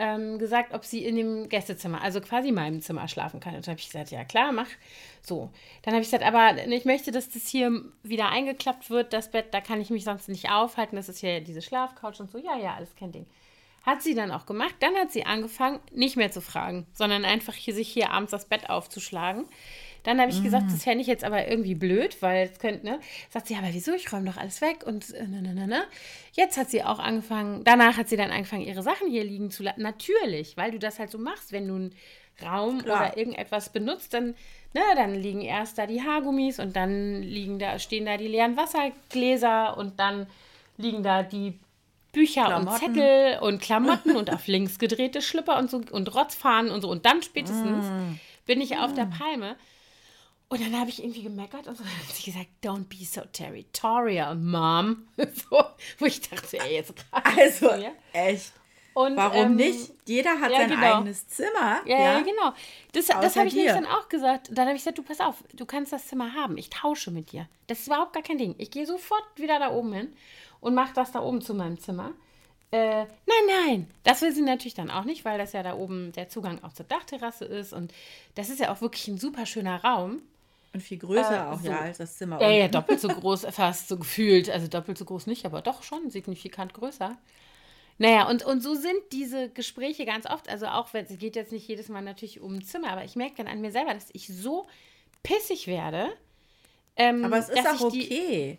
ähm, gesagt, ob sie in dem Gästezimmer, also quasi meinem Zimmer schlafen kann. Und dann habe ich gesagt, ja klar, mach. So. Dann habe ich gesagt, aber ich möchte, dass das hier wieder eingeklappt wird, das Bett, da kann ich mich sonst nicht aufhalten. Das ist hier diese Schlafcouch und so. Ja, ja, alles kein Ding. Hat sie dann auch gemacht. Dann hat sie angefangen, nicht mehr zu fragen, sondern einfach hier, sich hier abends das Bett aufzuschlagen. Dann habe ich mhm. gesagt, das fände ich jetzt aber irgendwie blöd, weil es könnte, ne? Sagt sie, aber wieso? Ich räume doch alles weg und äh, ne, ne, ne, ne. Jetzt hat sie auch angefangen, danach hat sie dann angefangen, ihre Sachen hier liegen zu lassen. Natürlich, weil du das halt so machst, wenn du einen Raum Klar. oder irgendetwas benutzt, dann, ne, dann liegen erst da die Haargummis und dann liegen da, stehen da die leeren Wassergläser und dann liegen da die Bücher Klamotten. und Zettel und Klamotten und auf links gedrehte Schlüpper und so und Rotzfahnen und so. Und dann spätestens mm. bin ich auf der Palme. Und dann habe ich irgendwie gemeckert und so hat sie gesagt, don't be so territorial, Mom. So, wo ich dachte, ey, jetzt
gerade. Also, echt. Und, Warum ähm, nicht? Jeder hat ja, sein genau. eigenes Zimmer.
Ja, ja, ja genau. Das, das habe ich nämlich dann auch gesagt. Dann habe ich gesagt, du pass auf, du kannst das Zimmer haben. Ich tausche mit dir. Das ist überhaupt gar kein Ding. Ich gehe sofort wieder da oben hin und mache das da oben zu meinem Zimmer. Äh, nein, nein, das will sie natürlich dann auch nicht, weil das ja da oben der Zugang auch zur Dachterrasse ist und das ist ja auch wirklich ein super schöner Raum.
Und viel größer äh, auch, so. ja, als das Zimmer.
Ja, unten. ja, doppelt so groß, fast so gefühlt. Also doppelt so groß nicht, aber doch schon signifikant größer. Naja, und, und so sind diese Gespräche ganz oft. Also auch wenn es geht jetzt nicht jedes Mal natürlich um ein Zimmer, aber ich merke dann an mir selber, dass ich so pissig werde.
Ähm, aber es ist auch okay.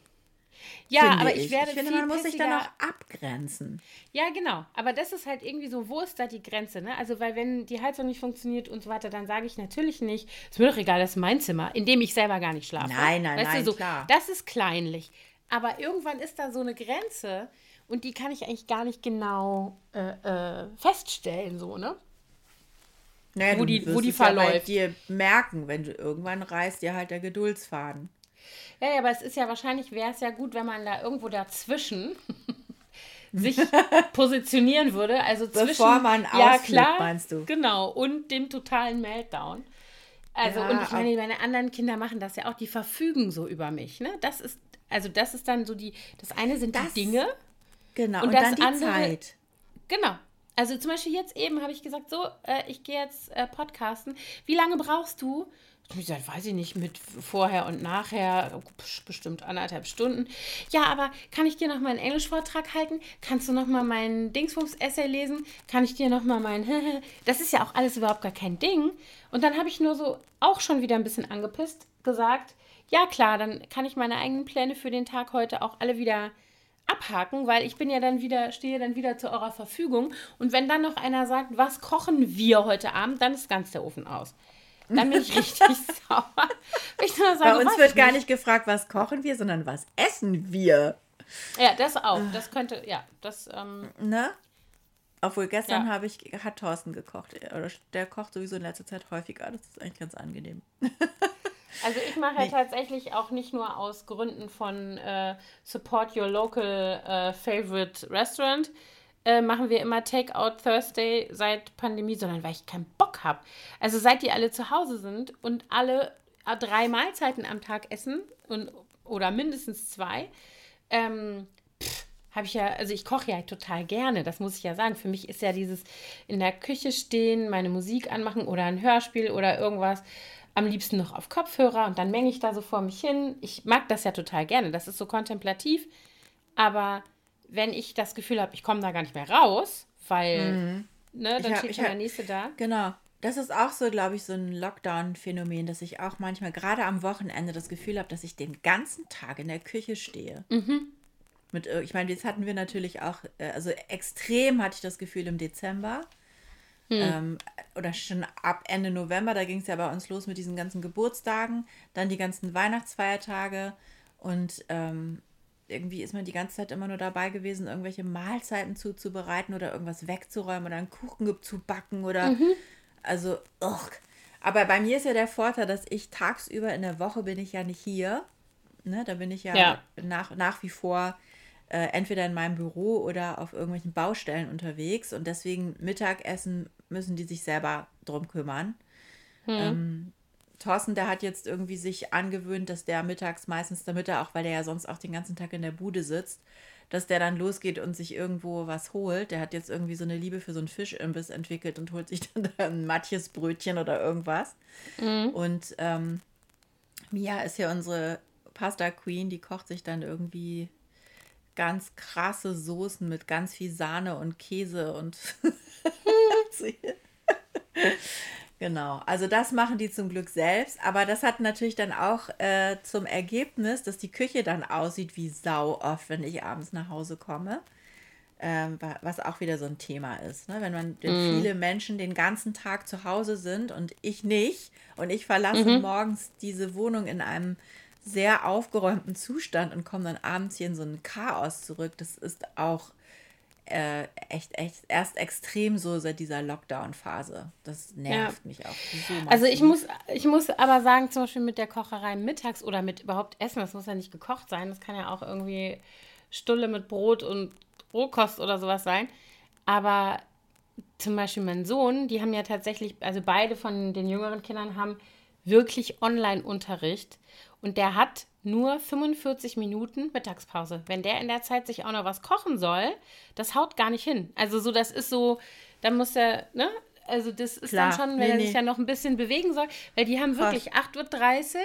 Ja, aber ich, ich werde. Ich finde, man muss sich dann auch abgrenzen.
Ja, genau. Aber das ist halt irgendwie so, wo ist da die Grenze? Ne? Also, weil wenn die Heizung nicht funktioniert und so weiter, dann sage ich natürlich nicht, ist mir doch egal, das ist mein Zimmer, in dem ich selber gar nicht schlafe. Nein, nein, weißt nein, du, so, klar. Das ist kleinlich. Aber irgendwann ist da so eine Grenze und die kann ich eigentlich gar nicht genau äh, äh, feststellen, so, ne?
Naja, wo die, wo die verläuft. Ja bei dir merken, wenn du irgendwann reißt dir halt der Geduldsfaden.
Ja, ja, aber es ist ja wahrscheinlich, wäre es ja gut, wenn man da irgendwo dazwischen sich positionieren würde. Also zwischen, Bevor man ja, klar, meinst du? Genau, und dem totalen Meltdown. Also, ja, und ich meine, meine anderen Kinder machen das ja auch, die verfügen so über mich. Ne? Das ist, also das ist dann so die, das eine sind das, die Dinge. Genau, und, und das dann die andere, Zeit. Genau. Also zum Beispiel jetzt eben habe ich gesagt, so, äh, ich gehe jetzt äh, podcasten. Wie lange brauchst du? Gesagt, weiß ich nicht, mit vorher und nachher, bestimmt anderthalb Stunden. Ja, aber kann ich dir noch mal einen Englischvortrag halten? Kannst du noch mal meinen Dingsbums-Essay lesen? Kann ich dir noch mal mein... das ist ja auch alles überhaupt gar kein Ding. Und dann habe ich nur so auch schon wieder ein bisschen angepisst gesagt, ja klar, dann kann ich meine eigenen Pläne für den Tag heute auch alle wieder abhaken, weil ich bin ja dann wieder, stehe dann wieder zu eurer Verfügung. Und wenn dann noch einer sagt, was kochen wir heute Abend, dann ist ganz der Ofen aus. Dann bin ich richtig sauer.
Ich sage, Bei uns wird gar nicht gefragt, was kochen wir, sondern was essen wir.
Ja, das auch. Das könnte, ja, das. Ähm,
ne? Obwohl gestern ja. habe ich, hat Thorsten gekocht. Oder der kocht sowieso in letzter Zeit häufiger. Das ist eigentlich ganz angenehm.
Also ich mache ja tatsächlich auch nicht nur aus Gründen von äh, Support Your Local äh, Favorite Restaurant, äh, machen wir immer Takeout Thursday seit Pandemie, sondern weil ich keinen Bock habe. Also seit die alle zu Hause sind und alle äh, drei Mahlzeiten am Tag essen und, oder mindestens zwei, ähm, habe ich ja, also ich koche ja total gerne, das muss ich ja sagen. Für mich ist ja dieses in der Küche stehen, meine Musik anmachen oder ein Hörspiel oder irgendwas am liebsten noch auf Kopfhörer und dann menge ich da so vor mich hin. Ich mag das ja total gerne, das ist so kontemplativ, aber wenn ich das Gefühl habe, ich komme da gar nicht mehr raus, weil, mhm. ne, dann hab, steht schon
der Nächste da. Genau. Das ist auch so, glaube ich, so ein Lockdown-Phänomen, dass ich auch manchmal gerade am Wochenende das Gefühl habe, dass ich den ganzen Tag in der Küche stehe. Mhm. Mit, äh, ich meine, das hatten wir natürlich auch, äh, also extrem hatte ich das Gefühl im Dezember. Hm. Ähm, oder schon ab Ende November, da ging es ja bei uns los mit diesen ganzen Geburtstagen, dann die ganzen Weihnachtsfeiertage und ähm, irgendwie ist man die ganze Zeit immer nur dabei gewesen, irgendwelche Mahlzeiten zuzubereiten oder irgendwas wegzuräumen oder einen Kuchen zu backen oder mhm. also, ugh. aber bei mir ist ja der Vorteil, dass ich tagsüber in der Woche bin ich ja nicht hier. Ne, da bin ich ja, ja. Nach, nach wie vor äh, entweder in meinem Büro oder auf irgendwelchen Baustellen unterwegs und deswegen Mittagessen müssen die sich selber drum kümmern. Hm. Ähm, Thorsten, der hat jetzt irgendwie sich angewöhnt, dass der mittags meistens, damit er auch, weil der ja sonst auch den ganzen Tag in der Bude sitzt, dass der dann losgeht und sich irgendwo was holt. Der hat jetzt irgendwie so eine Liebe für so einen Fischimbiss entwickelt und holt sich dann ein Matjesbrötchen oder irgendwas. Mhm. Und ähm, Mia ist ja unsere Pasta Queen, die kocht sich dann irgendwie ganz krasse Soßen mit ganz viel Sahne und Käse und Genau, also das machen die zum Glück selbst, aber das hat natürlich dann auch äh, zum Ergebnis, dass die Küche dann aussieht wie Sau oft, wenn ich abends nach Hause komme. Ähm, was auch wieder so ein Thema ist. Ne? Wenn man, wenn mm. viele Menschen den ganzen Tag zu Hause sind und ich nicht und ich verlasse mhm. morgens diese Wohnung in einem sehr aufgeräumten Zustand und komme dann abends hier in so ein Chaos zurück, das ist auch äh, echt, echt erst extrem so seit dieser Lockdown-Phase. Das nervt ja. mich auch.
So also ich muss, ich muss aber sagen, zum Beispiel mit der Kocherei mittags oder mit überhaupt Essen, das muss ja nicht gekocht sein, das kann ja auch irgendwie Stulle mit Brot und Rohkost oder sowas sein. Aber zum Beispiel mein Sohn, die haben ja tatsächlich, also beide von den jüngeren Kindern haben wirklich Online-Unterricht und der hat nur 45 Minuten Mittagspause. Wenn der in der Zeit sich auch noch was kochen soll, das haut gar nicht hin. Also so, das ist so, dann muss er, ne? Also das ist Klar. dann schon, wenn nee, er sich ja noch ein bisschen bewegen soll, weil die haben Krass. wirklich 8.30 Uhr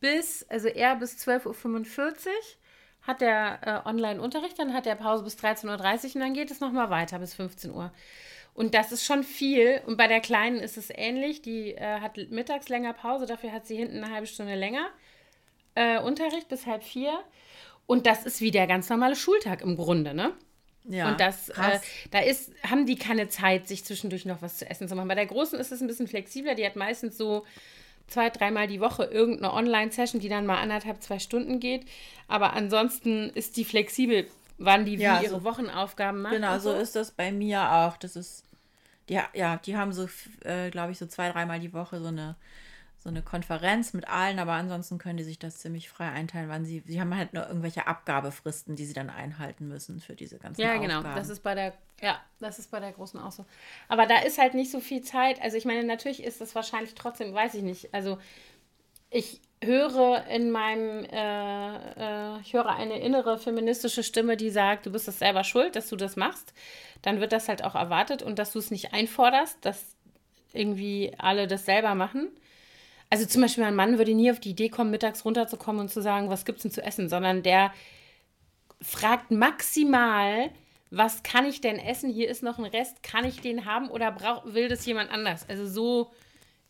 bis, also er bis 12.45 Uhr hat der äh, Online-Unterricht, dann hat er Pause bis 13.30 Uhr und dann geht es nochmal weiter bis 15 Uhr. Und das ist schon viel. Und bei der Kleinen ist es ähnlich. Die äh, hat mittags länger Pause, dafür hat sie hinten eine halbe Stunde länger äh, Unterricht bis halb vier. Und das ist wie der ganz normale Schultag im Grunde, ne? Ja, und das, äh, da ist, haben die keine Zeit, sich zwischendurch noch was zu essen zu machen. Bei der Großen ist es ein bisschen flexibler. Die hat meistens so zwei, dreimal die Woche irgendeine Online-Session, die dann mal anderthalb, zwei Stunden geht. Aber ansonsten ist die flexibel, wann die ja, wie ihre so, Wochenaufgaben
macht. Genau, so ist das bei mir auch. Das ist, die, ja, die haben so, äh, glaube ich, so zwei, dreimal die Woche so eine so eine Konferenz mit allen, aber ansonsten können die sich das ziemlich frei einteilen, wann sie, sie haben halt nur irgendwelche Abgabefristen, die sie dann einhalten müssen für diese ganzen
Ja, genau, das ist bei der, ja, das ist bei der Großen auch so. Aber da ist halt nicht so viel Zeit, also ich meine, natürlich ist das wahrscheinlich trotzdem, weiß ich nicht, also ich höre in meinem, äh, äh, ich höre eine innere feministische Stimme, die sagt, du bist das selber schuld, dass du das machst, dann wird das halt auch erwartet und dass du es nicht einforderst, dass irgendwie alle das selber machen. Also zum Beispiel mein Mann würde nie auf die Idee kommen, mittags runterzukommen und zu sagen, was gibt's denn zu essen, sondern der fragt maximal, was kann ich denn essen? Hier ist noch ein Rest, kann ich den haben oder brauch, will das jemand anders? Also so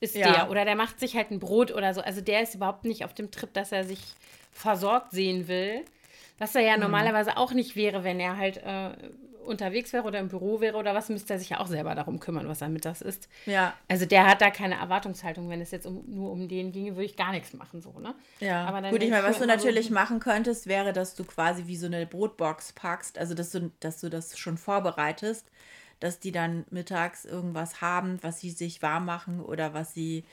ist ja. der. Oder der macht sich halt ein Brot oder so. Also der ist überhaupt nicht auf dem Trip, dass er sich versorgt sehen will. Was er ja mhm. normalerweise auch nicht wäre, wenn er halt äh, unterwegs wäre oder im Büro wäre oder was, müsste er sich ja auch selber darum kümmern, was er mittags isst. Ja. Also der hat da keine Erwartungshaltung. Wenn es jetzt um, nur um den ginge, würde ich gar nichts machen, so, ne?
Ja. Aber dann Gut, ich meine, was du natürlich so machen könntest, wäre, dass du quasi wie so eine Brotbox packst, also dass du, dass du das schon vorbereitest, dass die dann mittags irgendwas haben, was sie sich warm machen oder was sie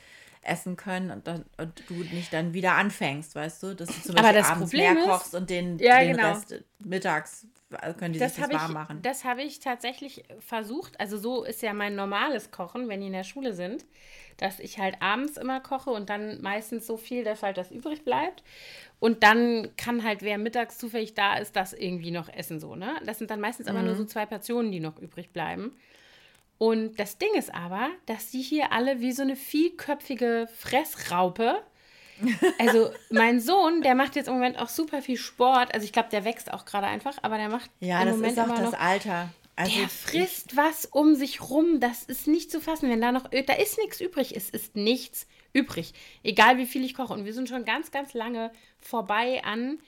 essen können und, dann, und du nicht dann wieder anfängst, weißt du? Dass du zum Beispiel abends Problem mehr kochst und den, ja, den genau. Rest mittags können die das sich das warm
ich,
machen.
Das habe ich tatsächlich versucht. Also so ist ja mein normales Kochen, wenn die in der Schule sind, dass ich halt abends immer koche und dann meistens so viel, dass halt das übrig bleibt. Und dann kann halt, wer mittags zufällig da ist, das irgendwie noch essen, so, ne? Das sind dann meistens mhm. aber nur so zwei Portionen, die noch übrig bleiben. Und das Ding ist aber, dass die hier alle wie so eine vielköpfige Fressraupe also mein Sohn, der macht jetzt im Moment auch super viel Sport. Also ich glaube, der wächst auch gerade einfach, aber der macht ja, im das Moment ist auch das noch, Alter. Also der frisst was um sich rum. Das ist nicht zu fassen. Wenn da noch, da ist nichts übrig. Es ist nichts übrig. Egal wie viel ich koche. Und wir sind schon ganz, ganz lange vorbei an,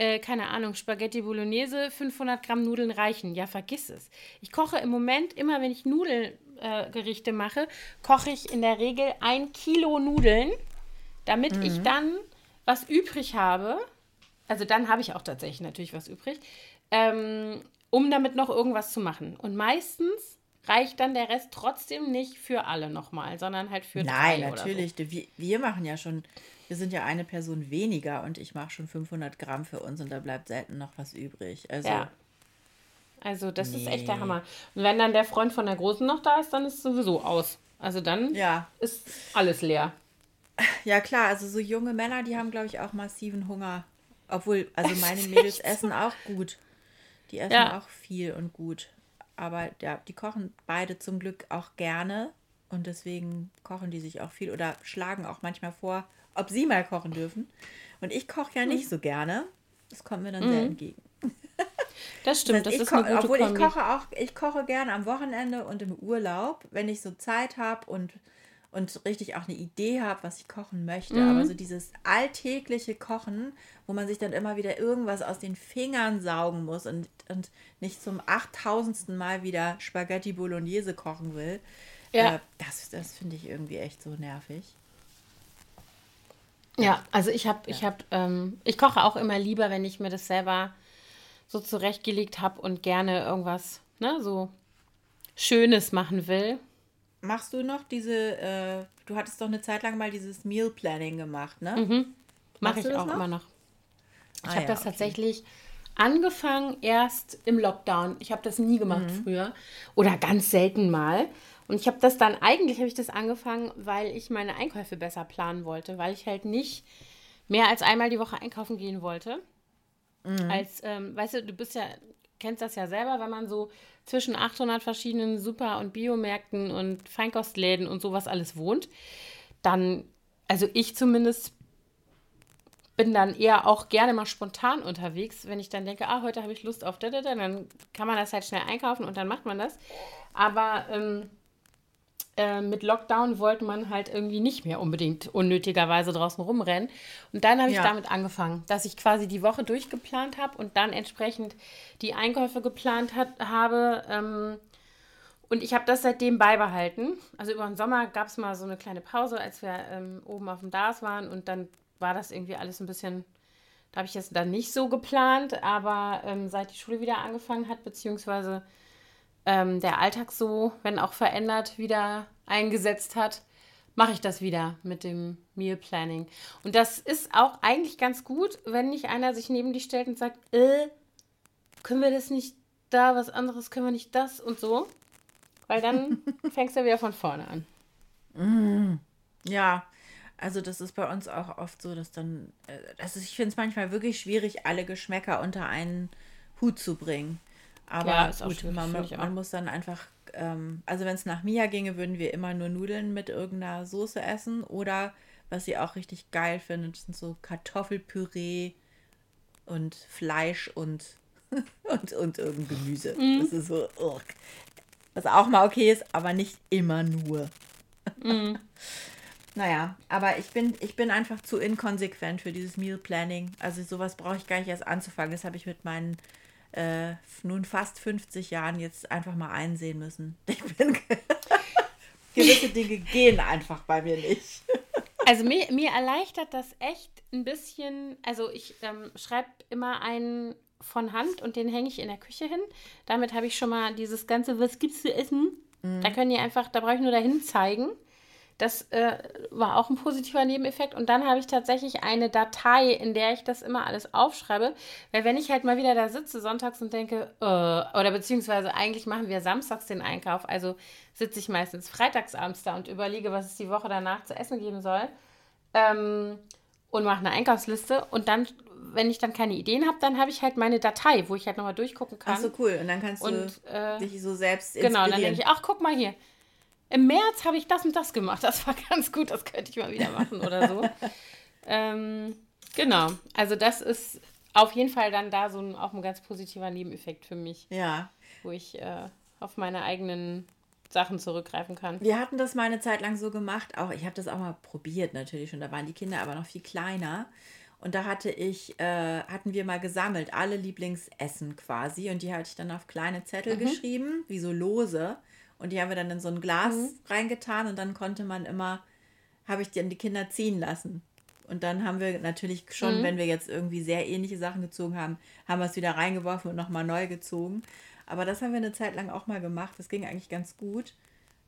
äh, keine Ahnung, Spaghetti Bolognese, 500 Gramm Nudeln reichen. Ja, vergiss es. Ich koche im Moment immer, wenn ich Nudelgerichte äh, mache, koche ich in der Regel ein Kilo Nudeln damit mhm. ich dann was übrig habe. Also dann habe ich auch tatsächlich natürlich was übrig, ähm, um damit noch irgendwas zu machen. Und meistens reicht dann der Rest trotzdem nicht für alle nochmal, sondern halt für
Nein, natürlich. So. Wir, wir machen ja schon, wir sind ja eine Person weniger und ich mache schon 500 Gramm für uns und da bleibt selten noch was übrig. Also, ja.
Also das nee. ist echt der Hammer. Und wenn dann der Freund von der Großen noch da ist, dann ist es sowieso aus. Also dann ja. ist alles leer.
Ja, klar, also so junge Männer, die haben, glaube ich, auch massiven Hunger. Obwohl, also meine Mädels essen auch gut. Die essen ja. auch viel und gut. Aber ja, die kochen beide zum Glück auch gerne. Und deswegen kochen die sich auch viel oder schlagen auch manchmal vor, ob sie mal kochen dürfen. Und ich koche ja nicht mhm. so gerne. Das kommt mir dann mhm. sehr entgegen. Das stimmt, das, heißt, das ist eine gute Obwohl Kombi. ich koche auch, ich koche gerne am Wochenende und im Urlaub, wenn ich so Zeit habe und und richtig auch eine Idee habe, was ich kochen möchte. Mhm. Aber so dieses alltägliche Kochen, wo man sich dann immer wieder irgendwas aus den Fingern saugen muss und, und nicht zum achttausendsten Mal wieder Spaghetti Bolognese kochen will, ja. Äh, das, das finde ich irgendwie echt so nervig.
Ja, also ich habe, ja. ich habe, ähm, ich koche auch immer lieber, wenn ich mir das selber so zurechtgelegt habe und gerne irgendwas, ne, so Schönes machen will
machst du noch diese, äh, du hattest doch eine Zeit lang mal dieses Meal Planning gemacht, ne? Mhm.
Mache ich auch noch? immer noch. Ich ah, habe ja, das okay. tatsächlich angefangen erst im Lockdown. Ich habe das nie gemacht mhm. früher oder ganz selten mal. Und ich habe das dann, eigentlich habe ich das angefangen, weil ich meine Einkäufe besser planen wollte, weil ich halt nicht mehr als einmal die Woche einkaufen gehen wollte. Mhm. Als, ähm, weißt du, du bist ja, kennst das ja selber, wenn man so zwischen 800 verschiedenen Super- und Biomärkten und Feinkostläden und sowas alles wohnt, dann, also ich zumindest bin dann eher auch gerne mal spontan unterwegs, wenn ich dann denke, ah, heute habe ich Lust auf das, dann kann man das halt schnell einkaufen und dann macht man das. Aber ähm, äh, mit Lockdown wollte man halt irgendwie nicht mehr unbedingt unnötigerweise draußen rumrennen. Und dann habe ich ja. damit angefangen, dass ich quasi die Woche durchgeplant habe und dann entsprechend die Einkäufe geplant hat, habe. Ähm, und ich habe das seitdem beibehalten. Also über den Sommer gab es mal so eine kleine Pause, als wir ähm, oben auf dem DAS waren und dann war das irgendwie alles ein bisschen, da habe ich das dann nicht so geplant, aber ähm, seit die Schule wieder angefangen hat, beziehungsweise ähm, der Alltag so, wenn auch verändert, wieder eingesetzt hat, mache ich das wieder mit dem Meal Planning. Und das ist auch eigentlich ganz gut, wenn nicht einer sich neben dich stellt und sagt, äh, können wir das nicht da, was anderes, können wir nicht das und so. Weil dann fängst du wieder von vorne an.
Mm, ja, also das ist bei uns auch oft so, dass dann, also ich finde es manchmal wirklich schwierig, alle Geschmäcker unter einen Hut zu bringen. Aber ja, ist gut, man, man muss dann einfach, ähm, also wenn es nach Mia ginge, würden wir immer nur Nudeln mit irgendeiner Soße essen. Oder was sie auch richtig geil findet, sind so Kartoffelpüree und Fleisch und, und, und irgendein Gemüse. Mhm. Das ist so, ugh. was auch mal okay ist, aber nicht immer nur. Mhm. Naja, aber ich bin, ich bin einfach zu inkonsequent für dieses Meal Planning. Also sowas brauche ich gar nicht erst anzufangen. Das habe ich mit meinen äh, nun fast 50 Jahren jetzt einfach mal einsehen müssen. Ich bin gewisse Dinge gehen einfach bei mir nicht.
Also mir, mir erleichtert das echt ein bisschen. Also ich ähm, schreibe immer einen von Hand und den hänge ich in der Küche hin. Damit habe ich schon mal dieses ganze, was gibt's zu essen? Mhm. Da können die einfach, da brauche ich nur dahin zeigen. Das äh, war auch ein positiver Nebeneffekt. Und dann habe ich tatsächlich eine Datei, in der ich das immer alles aufschreibe. Weil wenn ich halt mal wieder da sitze sonntags und denke, äh, oder beziehungsweise eigentlich machen wir samstags den Einkauf, also sitze ich meistens freitagsabends da und überlege, was es die Woche danach zu essen geben soll. Ähm, und mache eine Einkaufsliste. Und dann, wenn ich dann keine Ideen habe, dann habe ich halt meine Datei, wo ich halt nochmal durchgucken kann. Ach
so, cool. Und dann kannst du und, äh, dich so selbst
inspirieren. Genau, und dann denke ich, ach, guck mal hier im März habe ich das und das gemacht. Das war ganz gut, das könnte ich mal wieder machen oder so. ähm, genau, also das ist auf jeden Fall dann da so ein, auch ein ganz positiver Nebeneffekt für mich. Ja. Wo ich äh, auf meine eigenen Sachen zurückgreifen kann.
Wir hatten das mal eine Zeit lang so gemacht, auch ich habe das auch mal probiert natürlich schon, da waren die Kinder aber noch viel kleiner. Und da hatte ich, äh, hatten wir mal gesammelt, alle Lieblingsessen quasi. Und die hatte ich dann auf kleine Zettel mhm. geschrieben, wie so lose. Und die haben wir dann in so ein Glas mhm. reingetan und dann konnte man immer, habe ich dann die Kinder ziehen lassen. Und dann haben wir natürlich schon, mhm. wenn wir jetzt irgendwie sehr ähnliche Sachen gezogen haben, haben wir es wieder reingeworfen und nochmal neu gezogen. Aber das haben wir eine Zeit lang auch mal gemacht. Das ging eigentlich ganz gut.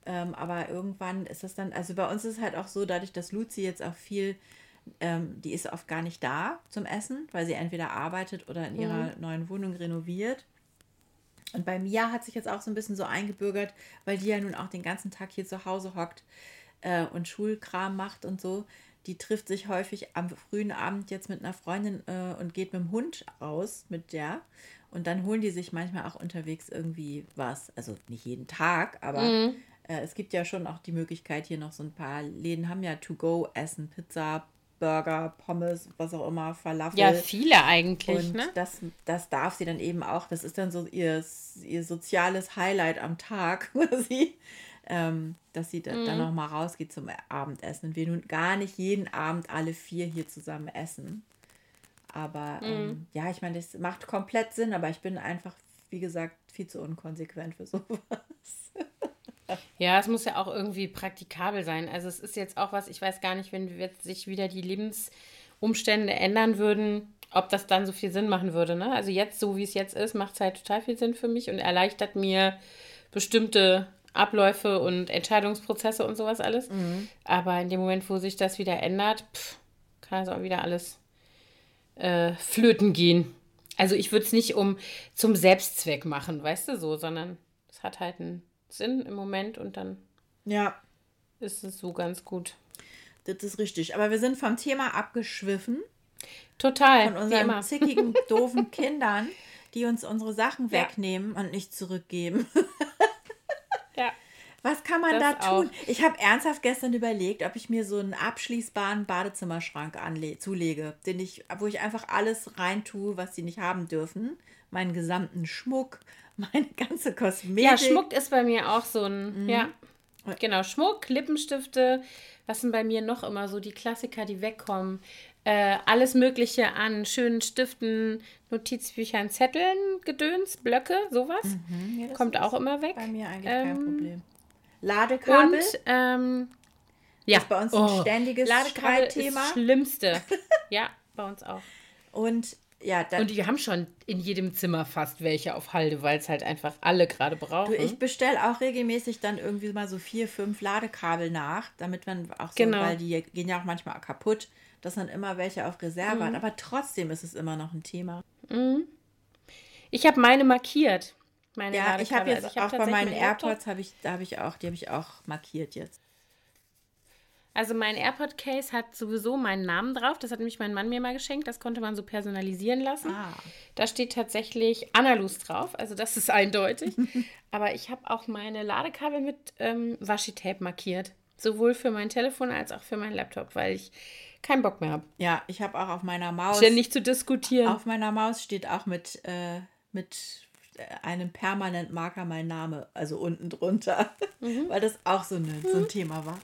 Ähm, aber irgendwann ist das dann, also bei uns ist es halt auch so, dadurch, dass Luzi jetzt auch viel, ähm, die ist oft gar nicht da zum Essen, weil sie entweder arbeitet oder in ihrer mhm. neuen Wohnung renoviert. Und bei Mia hat sich jetzt auch so ein bisschen so eingebürgert, weil die ja nun auch den ganzen Tag hier zu Hause hockt äh, und Schulkram macht und so. Die trifft sich häufig am frühen Abend jetzt mit einer Freundin äh, und geht mit dem Hund raus, mit der. Und dann holen die sich manchmal auch unterwegs irgendwie was. Also nicht jeden Tag, aber mhm. äh, es gibt ja schon auch die Möglichkeit, hier noch so ein paar Läden haben ja To-Go-Essen, Pizza, Burger, Pommes, was auch immer, Falafel.
Ja, viele eigentlich. Und ne?
das, das darf sie dann eben auch. Das ist dann so ihr, ihr soziales Highlight am Tag, sie, ähm, dass sie da, mhm. dann nochmal rausgeht zum Abendessen. Und wir nun gar nicht jeden Abend alle vier hier zusammen essen. Aber mhm. ähm, ja, ich meine, das macht komplett Sinn, aber ich bin einfach, wie gesagt, viel zu unkonsequent für sowas.
Ja, es muss ja auch irgendwie praktikabel sein. Also es ist jetzt auch was, ich weiß gar nicht, wenn jetzt sich wieder die Lebensumstände ändern würden, ob das dann so viel Sinn machen würde. Ne? Also jetzt, so wie es jetzt ist, macht es halt total viel Sinn für mich und erleichtert mir bestimmte Abläufe und Entscheidungsprozesse und sowas alles. Mhm. Aber in dem Moment, wo sich das wieder ändert, pff, kann es auch wieder alles äh, flöten gehen. also ich würde es nicht um zum Selbstzweck machen, weißt du so, sondern es hat halt einen Sinn im Moment und dann
ja.
ist es so ganz gut.
Das ist richtig. Aber wir sind vom Thema abgeschwiffen.
Total.
Von unseren zickigen, doofen Kindern, die uns unsere Sachen ja. wegnehmen und nicht zurückgeben.
ja.
Was kann man das da tun? Auch. Ich habe ernsthaft gestern überlegt, ob ich mir so einen abschließbaren Badezimmerschrank zulege, den ich, wo ich einfach alles reintue, was sie nicht haben dürfen. Meinen gesamten Schmuck, meine ganze Kosmetik.
Ja, Schmuck ist bei mir auch so ein, mhm. ja. Genau, Schmuck, Lippenstifte, was sind bei mir noch immer so die Klassiker, die wegkommen? Äh, alles Mögliche an schönen Stiften, Notizbüchern, Zetteln, Gedöns, Blöcke, sowas. Mhm, ja, Kommt auch immer weg.
Bei mir eigentlich ähm, kein Problem. Ladekabel. Und,
ähm, ja.
Ist bei uns ein oh, ständiges Ladekabel Streitthema. Ist
das Schlimmste. ja, bei uns auch.
Und ja,
dann, und die haben schon in jedem Zimmer fast welche auf Halde, weil es halt einfach alle gerade brauchen.
Du, ich bestelle auch regelmäßig dann irgendwie mal so vier, fünf Ladekabel nach, damit man auch so,
genau.
weil die gehen ja auch manchmal kaputt, dass man immer welche auf Reserve
mhm.
hat. Aber trotzdem ist es immer noch ein Thema.
Mhm. Ich habe meine markiert. Meine
ja, ich habe jetzt also ich auch bei meinen AirPods habe ich, da habe ich auch, die habe ich auch markiert jetzt.
Also mein AirPod-Case hat sowieso meinen Namen drauf. Das hat nämlich mein Mann mir mal geschenkt. Das konnte man so personalisieren lassen.
Ah.
Da steht tatsächlich Annalus drauf. Also das ist eindeutig. Aber ich habe auch meine Ladekabel mit ähm, Washi-Tape markiert. Sowohl für mein Telefon als auch für meinen Laptop, weil ich keinen Bock mehr habe.
Ja, ich habe auch auf meiner Maus.
Ständig zu diskutieren.
Auf meiner Maus steht auch mit, äh, mit einem permanent Marker mein Name, also unten drunter. Mhm. weil das auch so, eine, so ein mhm. Thema war.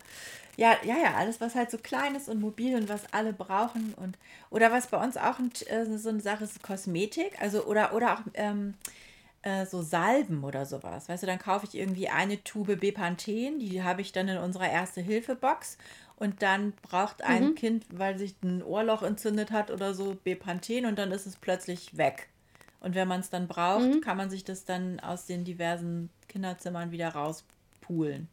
Ja, ja, ja, alles, was halt so klein ist und mobil und was alle brauchen. und Oder was bei uns auch ein, äh, so eine Sache ist, Kosmetik. Also, oder, oder auch ähm, äh, so Salben oder sowas. Weißt du, dann kaufe ich irgendwie eine Tube Bepanthen, die habe ich dann in unserer Erste-Hilfe-Box. Und dann braucht ein mhm. Kind, weil sich ein Ohrloch entzündet hat oder so, Bepanthen und dann ist es plötzlich weg. Und wenn man es dann braucht, mhm. kann man sich das dann aus den diversen Kinderzimmern wieder rauspulen.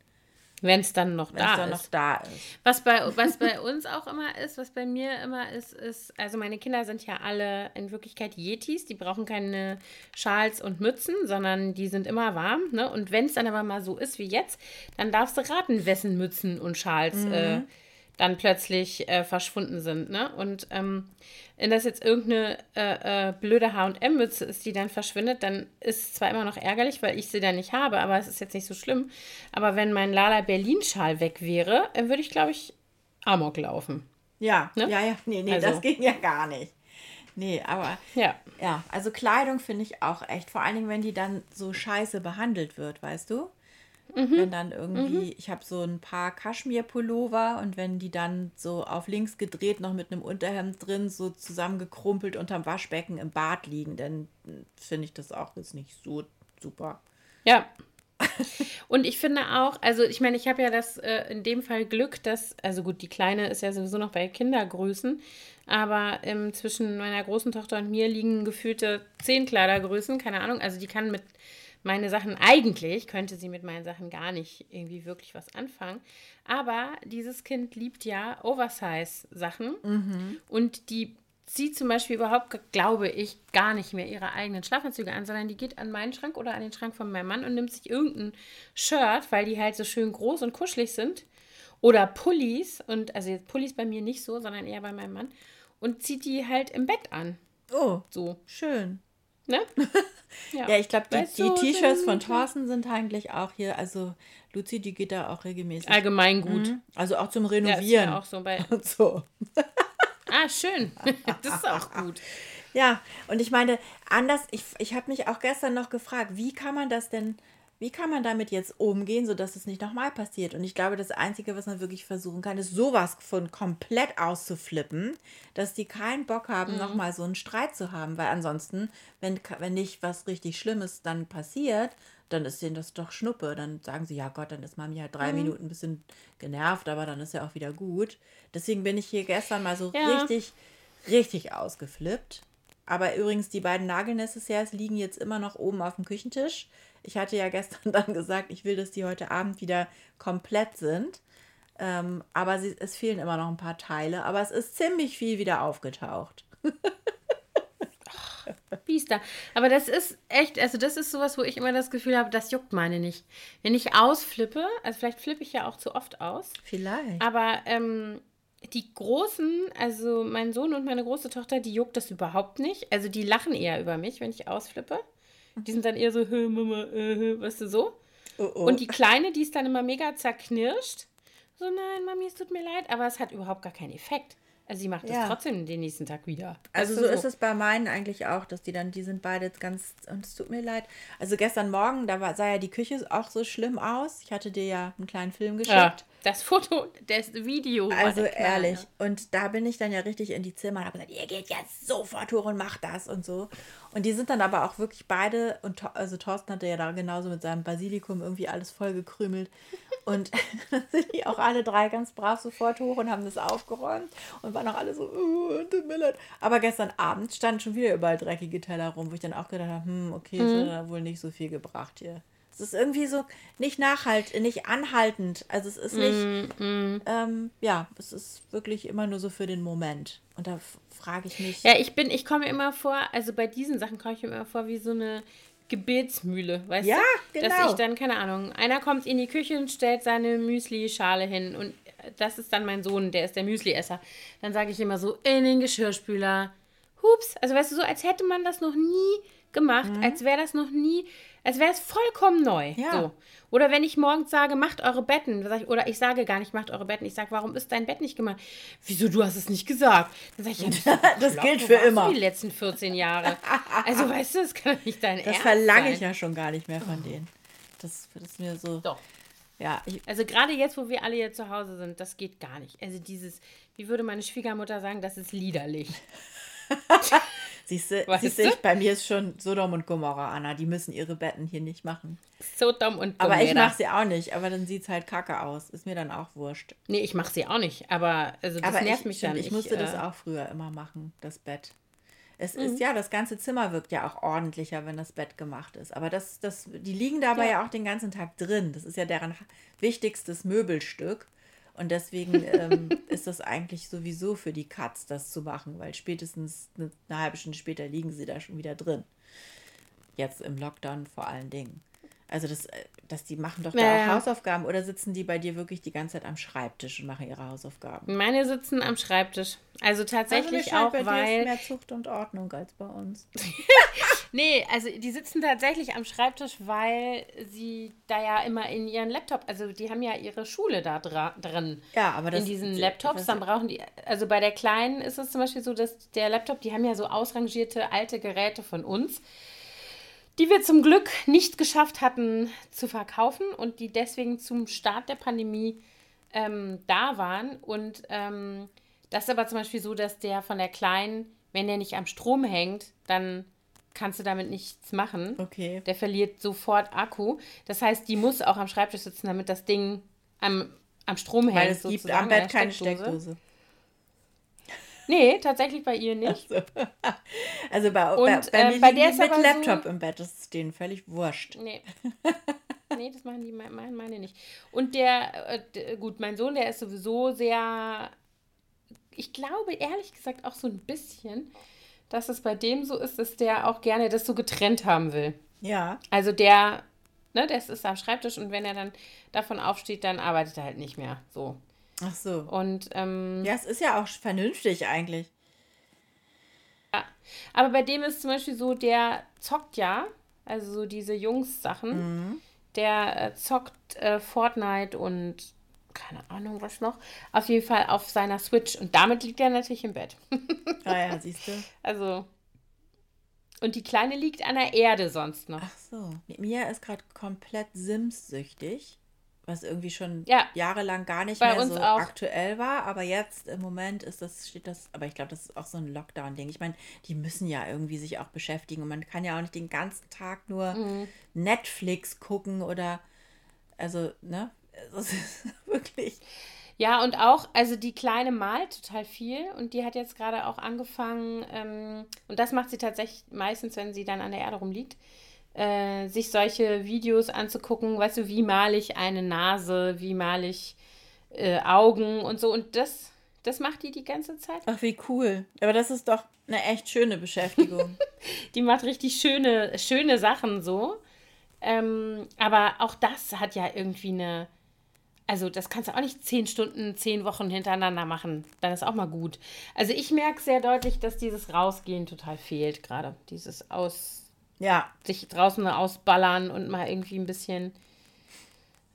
Wenn es dann noch, da,
dann
ist.
noch da ist.
Was bei, was bei uns auch immer ist, was bei mir immer ist, ist, also meine Kinder sind ja alle in Wirklichkeit Yetis, die brauchen keine Schals und Mützen, sondern die sind immer warm. Ne? Und wenn es dann aber mal so ist wie jetzt, dann darfst du raten, wessen Mützen und Schals mhm. äh, dann plötzlich äh, verschwunden sind. Ne? Und ähm, wenn das jetzt irgendeine äh, äh, blöde HM-Mütze ist, die dann verschwindet, dann ist es zwar immer noch ärgerlich, weil ich sie dann nicht habe, aber es ist jetzt nicht so schlimm. Aber wenn mein Lala Berlin-Schal weg wäre, dann würde ich, glaube ich, Amok laufen.
Ja, ne? ja, ja, nee, nee, also. das ging ja gar nicht. Nee, aber
ja,
ja also Kleidung finde ich auch echt, vor allen Dingen, wenn die dann so scheiße behandelt wird, weißt du? Mhm. Wenn dann irgendwie, mhm. ich habe so ein paar Kaschmir-Pullover und wenn die dann so auf links gedreht, noch mit einem Unterhemd drin, so zusammengekrumpelt unterm Waschbecken im Bad liegen, dann finde ich das auch jetzt nicht so super.
Ja. und ich finde auch, also ich meine, ich habe ja das äh, in dem Fall Glück, dass, also gut, die Kleine ist ja sowieso noch bei Kindergrößen, aber ähm, zwischen meiner großen Tochter und mir liegen gefühlte zehn Kleidergrößen, keine Ahnung, also die kann mit meine Sachen, eigentlich könnte sie mit meinen Sachen gar nicht irgendwie wirklich was anfangen. Aber dieses Kind liebt ja Oversize-Sachen
mhm.
und die zieht zum Beispiel überhaupt, glaube ich, gar nicht mehr ihre eigenen Schlafanzüge an, sondern die geht an meinen Schrank oder an den Schrank von meinem Mann und nimmt sich irgendein Shirt, weil die halt so schön groß und kuschelig sind. Oder Pullis, und also jetzt Pullis bei mir nicht so, sondern eher bei meinem Mann, und zieht die halt im Bett an.
Oh,
so.
Schön.
Ne?
Ja, ja ich glaube, die, die T-Shirts von Thorsten sind eigentlich auch hier, also Luzi, die geht da auch regelmäßig.
Allgemein gut.
Mhm. Also auch zum Renovieren.
Ja, auch so bei.
Und so.
ah, schön. das ist auch gut.
Ja, und ich meine, anders, ich, ich habe mich auch gestern noch gefragt, wie kann man das denn wie kann man damit jetzt umgehen, sodass es nicht nochmal passiert? Und ich glaube, das Einzige, was man wirklich versuchen kann, ist sowas von komplett auszuflippen, dass die keinen Bock haben, mhm. nochmal so einen Streit zu haben. Weil ansonsten, wenn, wenn nicht was richtig Schlimmes dann passiert, dann ist denen das doch Schnuppe. Dann sagen sie, ja Gott, dann ist Mami halt drei mhm. Minuten ein bisschen genervt, aber dann ist ja auch wieder gut. Deswegen bin ich hier gestern mal so ja. richtig, richtig ausgeflippt. Aber übrigens, die beiden Nagelnecessaires liegen jetzt immer noch oben auf dem Küchentisch. Ich hatte ja gestern dann gesagt, ich will, dass die heute Abend wieder komplett sind. Ähm, aber sie, es fehlen immer noch ein paar Teile. Aber es ist ziemlich viel wieder aufgetaucht.
Biester. Aber das ist echt, also das ist sowas, wo ich immer das Gefühl habe, das juckt meine nicht. Wenn ich ausflippe, also vielleicht flippe ich ja auch zu oft aus.
Vielleicht.
Aber ähm, die Großen, also mein Sohn und meine große Tochter, die juckt das überhaupt nicht. Also die lachen eher über mich, wenn ich ausflippe. Die sind dann eher so, hö, Mama, äh, weißt du so.
Oh, oh.
Und die Kleine, die ist dann immer mega zerknirscht. So, nein, Mami, es tut mir leid. Aber es hat überhaupt gar keinen Effekt. Also sie macht
Ja.
das trotzdem den nächsten Tag wieder.
Also
Weißt
so ist es bei meinen eigentlich auch, dass die dann, die sind beide jetzt ganz, und es tut mir leid. Also gestern Morgen, da war, sah ja die Küche auch so schlimm aus. Ich hatte dir ja einen kleinen Film geschickt.
Ja, das Foto, das Video.
Also ehrlich. Und da bin ich dann ja richtig in die Zimmer und habe gesagt, ihr geht jetzt sofort hoch und macht das und so. Und die sind dann aber auch wirklich beide, und also Thorsten hatte ja da genauso mit seinem Basilikum irgendwie alles voll gekrümelt. Und dann sind die auch alle drei ganz brav sofort hoch und haben das aufgeräumt und waren auch alle so, uh, tut mir leid. Aber gestern Abend standen schon wieder überall dreckige Teller rum, wo ich dann auch gedacht habe, hm, okay, es hat da wohl nicht so viel gebracht hier. Es ist irgendwie so nicht nachhaltend, nicht anhaltend. Also es ist nicht, ähm, ja, es ist wirklich immer nur so für den Moment. Und da frage ich mich,
Ja, ich bin, ich komme mir immer vor, also bei diesen Sachen komme ich mir immer vor wie so eine Gebetsmühle, weißt
Ja,
du?
genau.
Dass ich dann, keine Ahnung, einer kommt in die Küche und stellt seine Müsli-Schale hin und das ist dann mein Sohn, der ist der Müsli-Esser. Dann sage ich immer so, in den Geschirrspüler. Hups, also weißt du, so als hätte man das noch nie gemacht, als wäre das noch nie, als wäre es vollkommen neu.
Ja.
So. Oder wenn ich morgens sage, macht eure Betten, oder ich sage gar nicht, macht eure Betten, ich sage, warum ist dein Bett nicht gemacht? Wieso, du hast es nicht gesagt? Dann sage ich, ja,
Das
Lock,
gilt für immer.
Die letzten 14 Jahre. Also weißt du, das kann nicht dein
das
Ernst
verlange
sein.
ich ja schon gar nicht mehr von denen. Das, das ist mir so,
Doch.
ja,
Also gerade jetzt, wo wir alle hier zu Hause sind, das geht gar nicht. Also dieses, wie würde meine Schwiegermutter sagen, das ist liederlich.
siehst du, ich, bei mir ist schon Sodom und Gomorra, Anna, die müssen ihre Betten hier nicht machen.
So dumm und
Aber ich mache sie auch nicht, aber dann sieht es halt kacke aus. Ist mir dann auch wurscht.
Nee, ich mache sie auch nicht, aber also das
aber
nervt
ich,
mich
stimmt,
dann.
ich musste das
äh, Mhm.
auch früher immer machen, das Bett. Es ist ja, das ganze Zimmer wirkt ja auch ordentlicher, wenn das Bett gemacht ist. Aber das, das, die liegen dabei
Ja.
ja. auch den ganzen Tag drin. Das ist ja deren wichtigstes Möbelstück. Und deswegen ähm, ist das eigentlich sowieso für die Katz, das zu machen, weil spätestens eine, eine halbe Stunde später liegen sie da schon wieder drin. Jetzt im Lockdown vor allen Dingen. Also, das, äh, dass die machen doch da auch. Hausaufgaben oder sitzen die bei dir wirklich die ganze Zeit am Schreibtisch und machen ihre Hausaufgaben?
Meine sitzen am Schreibtisch. Also tatsächlich
also mir scheint,
auch,
bei dir ist
weil.
mehr Zucht und Ordnung als bei uns.
Nee, also die sitzen tatsächlich am Schreibtisch, weil sie da ja immer in ihren Laptop, also die haben ja ihre Schule da drin.
Ja, aber das
in diesen
das-
Laptops, dann brauchen die, also bei der Kleinen ist es zum Beispiel so, dass der Laptop, die haben ja so ausrangierte alte Geräte von uns, die wir zum Glück nicht geschafft hatten zu verkaufen und die deswegen zum Start der Pandemie ähm, da waren. Und ähm, das ist aber zum Beispiel so, dass der von der Kleinen, wenn der nicht am Strom hängt, dann kannst du damit nichts machen.
Okay.
Der verliert sofort Akku. Das heißt, die muss auch am Schreibtisch sitzen, damit das Ding am, am Strom hängt.
Weil es gibt am Bett keine Steckdose.
Nee, tatsächlich bei ihr nicht.
Also bei,
Und,
bei, bei
äh,
mir
bei der ist
mit
aber
Laptop
so-
im Bett. Das ist denen völlig wurscht.
Nee. nee, das machen die me- meine nicht. Und der, äh, gut, mein Sohn, der ist sowieso sehr, ich glaube ehrlich gesagt auch so ein bisschen, dass es bei dem so ist, dass der auch gerne das so getrennt haben will.
Ja.
Also der, ne, das ist am Schreibtisch und wenn er dann davon aufsteht, dann arbeitet er halt nicht mehr. So.
Ach so.
Und ähm,
Ja, es ist ja auch vernünftig eigentlich.
Ja. Aber bei dem ist zum Beispiel so, der zockt ja, also so diese Jungs-Sachen. Der äh, zockt äh, Fortnite und keine Ahnung was noch. Auf jeden Fall auf seiner Switch. Und damit liegt er natürlich im Bett.
Ah ja, siehst du.
also. Und die Kleine liegt an der Erde sonst noch.
Ach so. Mia ist gerade komplett Sims-süchtig. Was irgendwie schon
Ja.
jahrelang gar nicht mehr so
auch.
aktuell war. Aber jetzt im Moment ist das, steht das, aber ich glaube, das ist auch so ein Lockdown-Ding. Ich meine, die müssen ja irgendwie sich auch beschäftigen. Und man kann ja auch nicht den ganzen Tag nur
Mhm.
Netflix gucken oder also, ne? Das ist wirklich.
Ja, und auch, also die Kleine malt total viel und die hat jetzt gerade auch angefangen, ähm, und das macht sie tatsächlich meistens, wenn sie dann an der Erde rumliegt, äh, sich solche Videos anzugucken, weißt du, wie male ich eine Nase, wie male ich äh, Augen und so. Und das, Das macht die die ganze Zeit.
Ach, wie cool. Aber das ist doch eine echt schöne Beschäftigung.
die macht richtig schöne, schöne Sachen so. Ähm, aber auch das hat ja irgendwie eine. Also, das kannst du auch nicht zehn Stunden, zehn Wochen hintereinander machen. Dann ist auch mal gut. Also, ich merke sehr deutlich, dass dieses Rausgehen total fehlt, gerade. Dieses Aus. Ja. Sich draußen ausballern und mal irgendwie ein bisschen.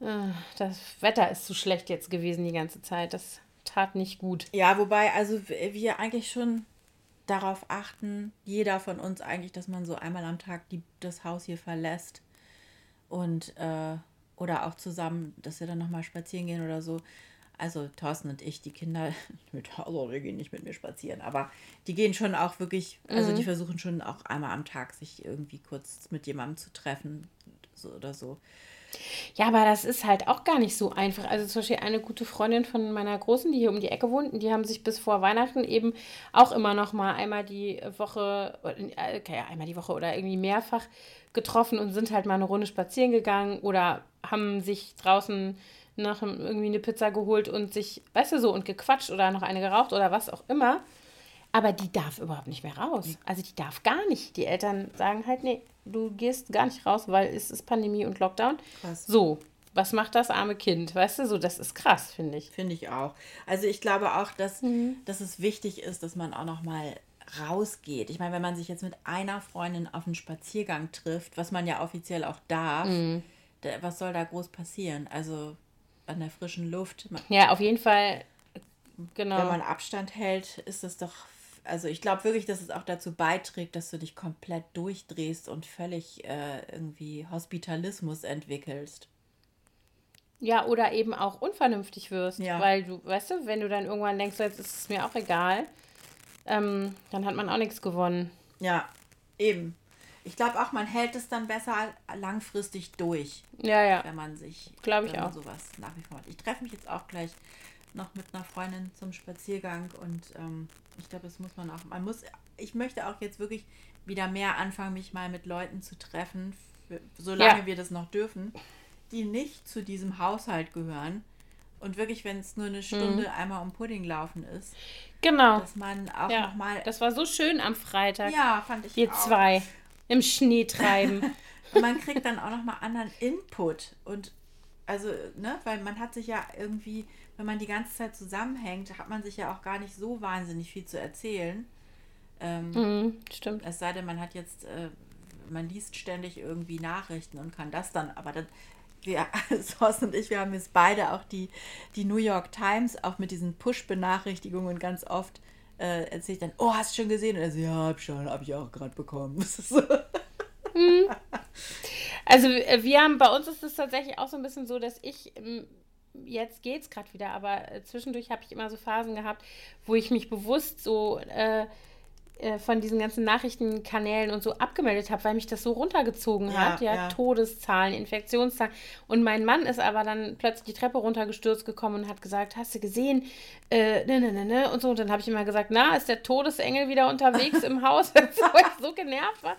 Äh, das Wetter ist zu schlecht jetzt gewesen die ganze Zeit. Das tat nicht gut.
Ja, wobei, also wir eigentlich schon darauf achten, jeder von uns eigentlich, dass man so einmal am Tag die, das Haus hier verlässt und äh, oder auch zusammen, dass wir dann nochmal spazieren gehen oder so. Also Thorsten und ich, die Kinder, mit, also wir gehen nicht mit mir spazieren, aber die gehen schon auch wirklich, also mhm. die versuchen schon auch einmal am Tag sich irgendwie kurz mit jemandem zu treffen so, oder so.
Ja, aber das ist halt auch gar nicht so einfach. Also zum Beispiel eine gute Freundin von meiner Großen, die hier um die Ecke wohnt, die haben sich bis vor Weihnachten eben auch immer noch mal einmal die Woche, äh, okay, einmal die Woche oder irgendwie mehrfach getroffen und sind halt mal eine Runde spazieren gegangen oder haben sich draußen noch irgendwie eine Pizza geholt und sich, weißt du so, und gequatscht oder noch eine geraucht oder was auch immer. Aber die darf überhaupt nicht mehr raus. Also die darf gar nicht. Die Eltern sagen halt, nee, du gehst gar nicht raus, weil es ist Pandemie und Lockdown. Krass. So, was macht das arme Kind? Weißt du, so, das ist krass, finde ich.
Finde ich auch. Also ich glaube auch, dass, mhm. dass es wichtig ist, dass man auch noch mal rausgeht. Ich meine, wenn man sich jetzt mit einer Freundin auf einen Spaziergang trifft, was man ja offiziell auch darf, mhm. Was soll da groß passieren? Also an der frischen Luft.
ja, auf jeden Fall.
Genau. Wenn man Abstand hält, ist das doch also ich glaube wirklich, dass es auch dazu beiträgt, dass du dich komplett durchdrehst und völlig äh, irgendwie Hospitalismus entwickelst.
Ja, oder eben auch unvernünftig wirst. Ja. Weil du, weißt du, wenn du dann irgendwann denkst, jetzt ist es mir auch egal, ähm, dann hat man auch nichts gewonnen.
Ja, eben. Ich glaube auch, man hält es dann besser langfristig durch.
Ja, ja.
Wenn man sich,
glaube ich auch.
sowas nach wie vor hat. Ich treffe mich jetzt auch gleich noch mit einer Freundin zum Spaziergang und ähm, ich glaube, das muss man auch. Man muss, ich möchte auch jetzt wirklich wieder mehr anfangen, mich mal mit Leuten zu treffen, für, solange ja. wir das noch dürfen, die nicht zu diesem Haushalt gehören. Und wirklich, wenn es nur eine Stunde mhm. einmal um Pudding laufen ist.
Genau.
Dass man auch
ja.
nochmal.
Das war so schön am Freitag.
Ja, fand ich
Wir auch. zwei im Schnee treiben.
man kriegt dann auch nochmal anderen Input. Und also, ne, weil man hat sich ja irgendwie wenn man die ganze Zeit zusammenhängt, hat man sich ja auch gar nicht so wahnsinnig viel zu erzählen. Ähm,
mhm, stimmt.
Es sei denn, man hat jetzt, äh, man liest ständig irgendwie Nachrichten und kann das dann, aber dann, wir, Thorsten und ich, wir haben jetzt beide auch die, die New York Times, auch mit diesen Push-Benachrichtigungen ganz oft äh, erzählt dann, oh, hast du schon gesehen? Und er so, ja, hab schon, hab ich auch gerade bekommen.
mhm. Also äh, wir haben, bei uns ist es tatsächlich auch so ein bisschen so, dass ich ähm, jetzt geht es gerade wieder, aber äh, zwischendurch habe ich immer so Phasen gehabt, wo ich mich bewusst so äh, äh, von diesen ganzen Nachrichtenkanälen und so abgemeldet habe, weil mich das so runtergezogen hat. Ja, ja, Todeszahlen, Infektionszahlen. Und mein Mann ist aber dann plötzlich die Treppe runtergestürzt gekommen und hat gesagt, hast du gesehen? Äh, ne, ne, ne, ne. Und so. Und dann habe ich immer gesagt, na, ist der Todesengel wieder unterwegs im Haus? weil ich so genervt war.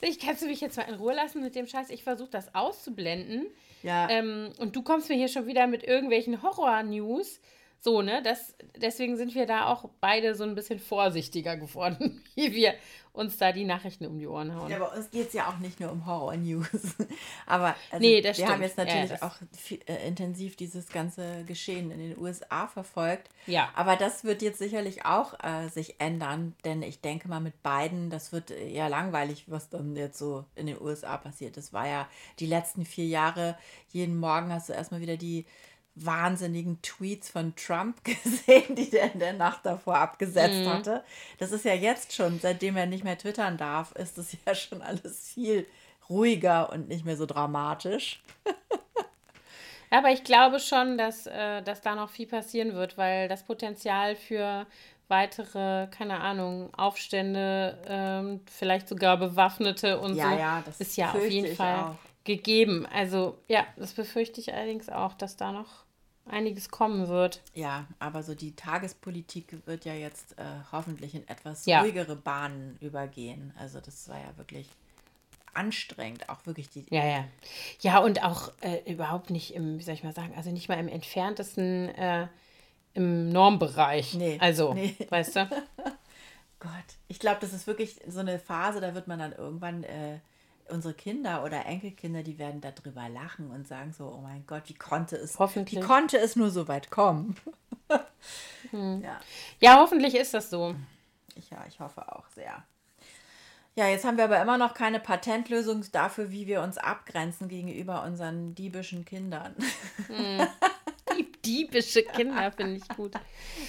Ich kannst du mich jetzt mal in Ruhe lassen mit dem Scheiß. Ich versuche das auszublenden. Ja. Ähm, und du kommst mir hier schon wieder mit irgendwelchen Horror-News. So, ne? Das, deswegen sind wir da auch beide so ein bisschen vorsichtiger geworden, wie wir uns da die Nachrichten um die Ohren hauen.
Ja, bei uns geht es ja auch nicht nur um Horror-News. Aber also, nee, wir stimmt. haben jetzt natürlich ja, auch viel, äh, intensiv dieses ganze Geschehen in den USA verfolgt.
Ja.
Aber das wird jetzt sicherlich auch äh, sich ändern, denn ich denke mal mit beiden, das wird äh, ja langweilig, was dann jetzt so in den USA passiert. Das war ja die letzten vier Jahre, jeden Morgen hast du erstmal wieder die wahnsinnigen Tweets von Trump gesehen, die der in der Nacht davor abgesetzt mhm. hatte. Das ist ja jetzt schon, seitdem er nicht mehr twittern darf, ist es ja schon alles viel ruhiger und nicht mehr so dramatisch.
Aber ich glaube schon, dass, äh, dass da noch viel passieren wird, weil das Potenzial für weitere, keine Ahnung, Aufstände, ähm, vielleicht sogar Bewaffnete und ja, so, ja, ist ja auf jeden Fall auch. Gegeben. Also ja, das befürchte ich allerdings auch, dass da noch einiges kommen wird.
Ja, aber so die Tagespolitik wird ja jetzt äh, hoffentlich in etwas ja. ruhigere Bahnen übergehen. Also das war ja wirklich anstrengend, auch wirklich die.
Ja, ja. Ja, und auch äh, überhaupt nicht im, wie soll ich mal sagen, also nicht mal im entferntesten äh, im Normbereich. Nee. Also, nee. weißt du?
Gott, ich glaube, das ist wirklich so eine Phase, da wird man dann irgendwann äh, unsere Kinder oder Enkelkinder, die werden darüber lachen und sagen so, oh mein Gott, wie konnte es, wie konnte es nur so weit kommen?
hm. ja. ja, hoffentlich ist das so.
Ich, ja, ich hoffe auch sehr. Ja, jetzt haben wir aber immer noch keine Patentlösung dafür, wie wir uns abgrenzen gegenüber unseren diebischen Kindern.
Hm. Die diebische Kinder finde ich gut.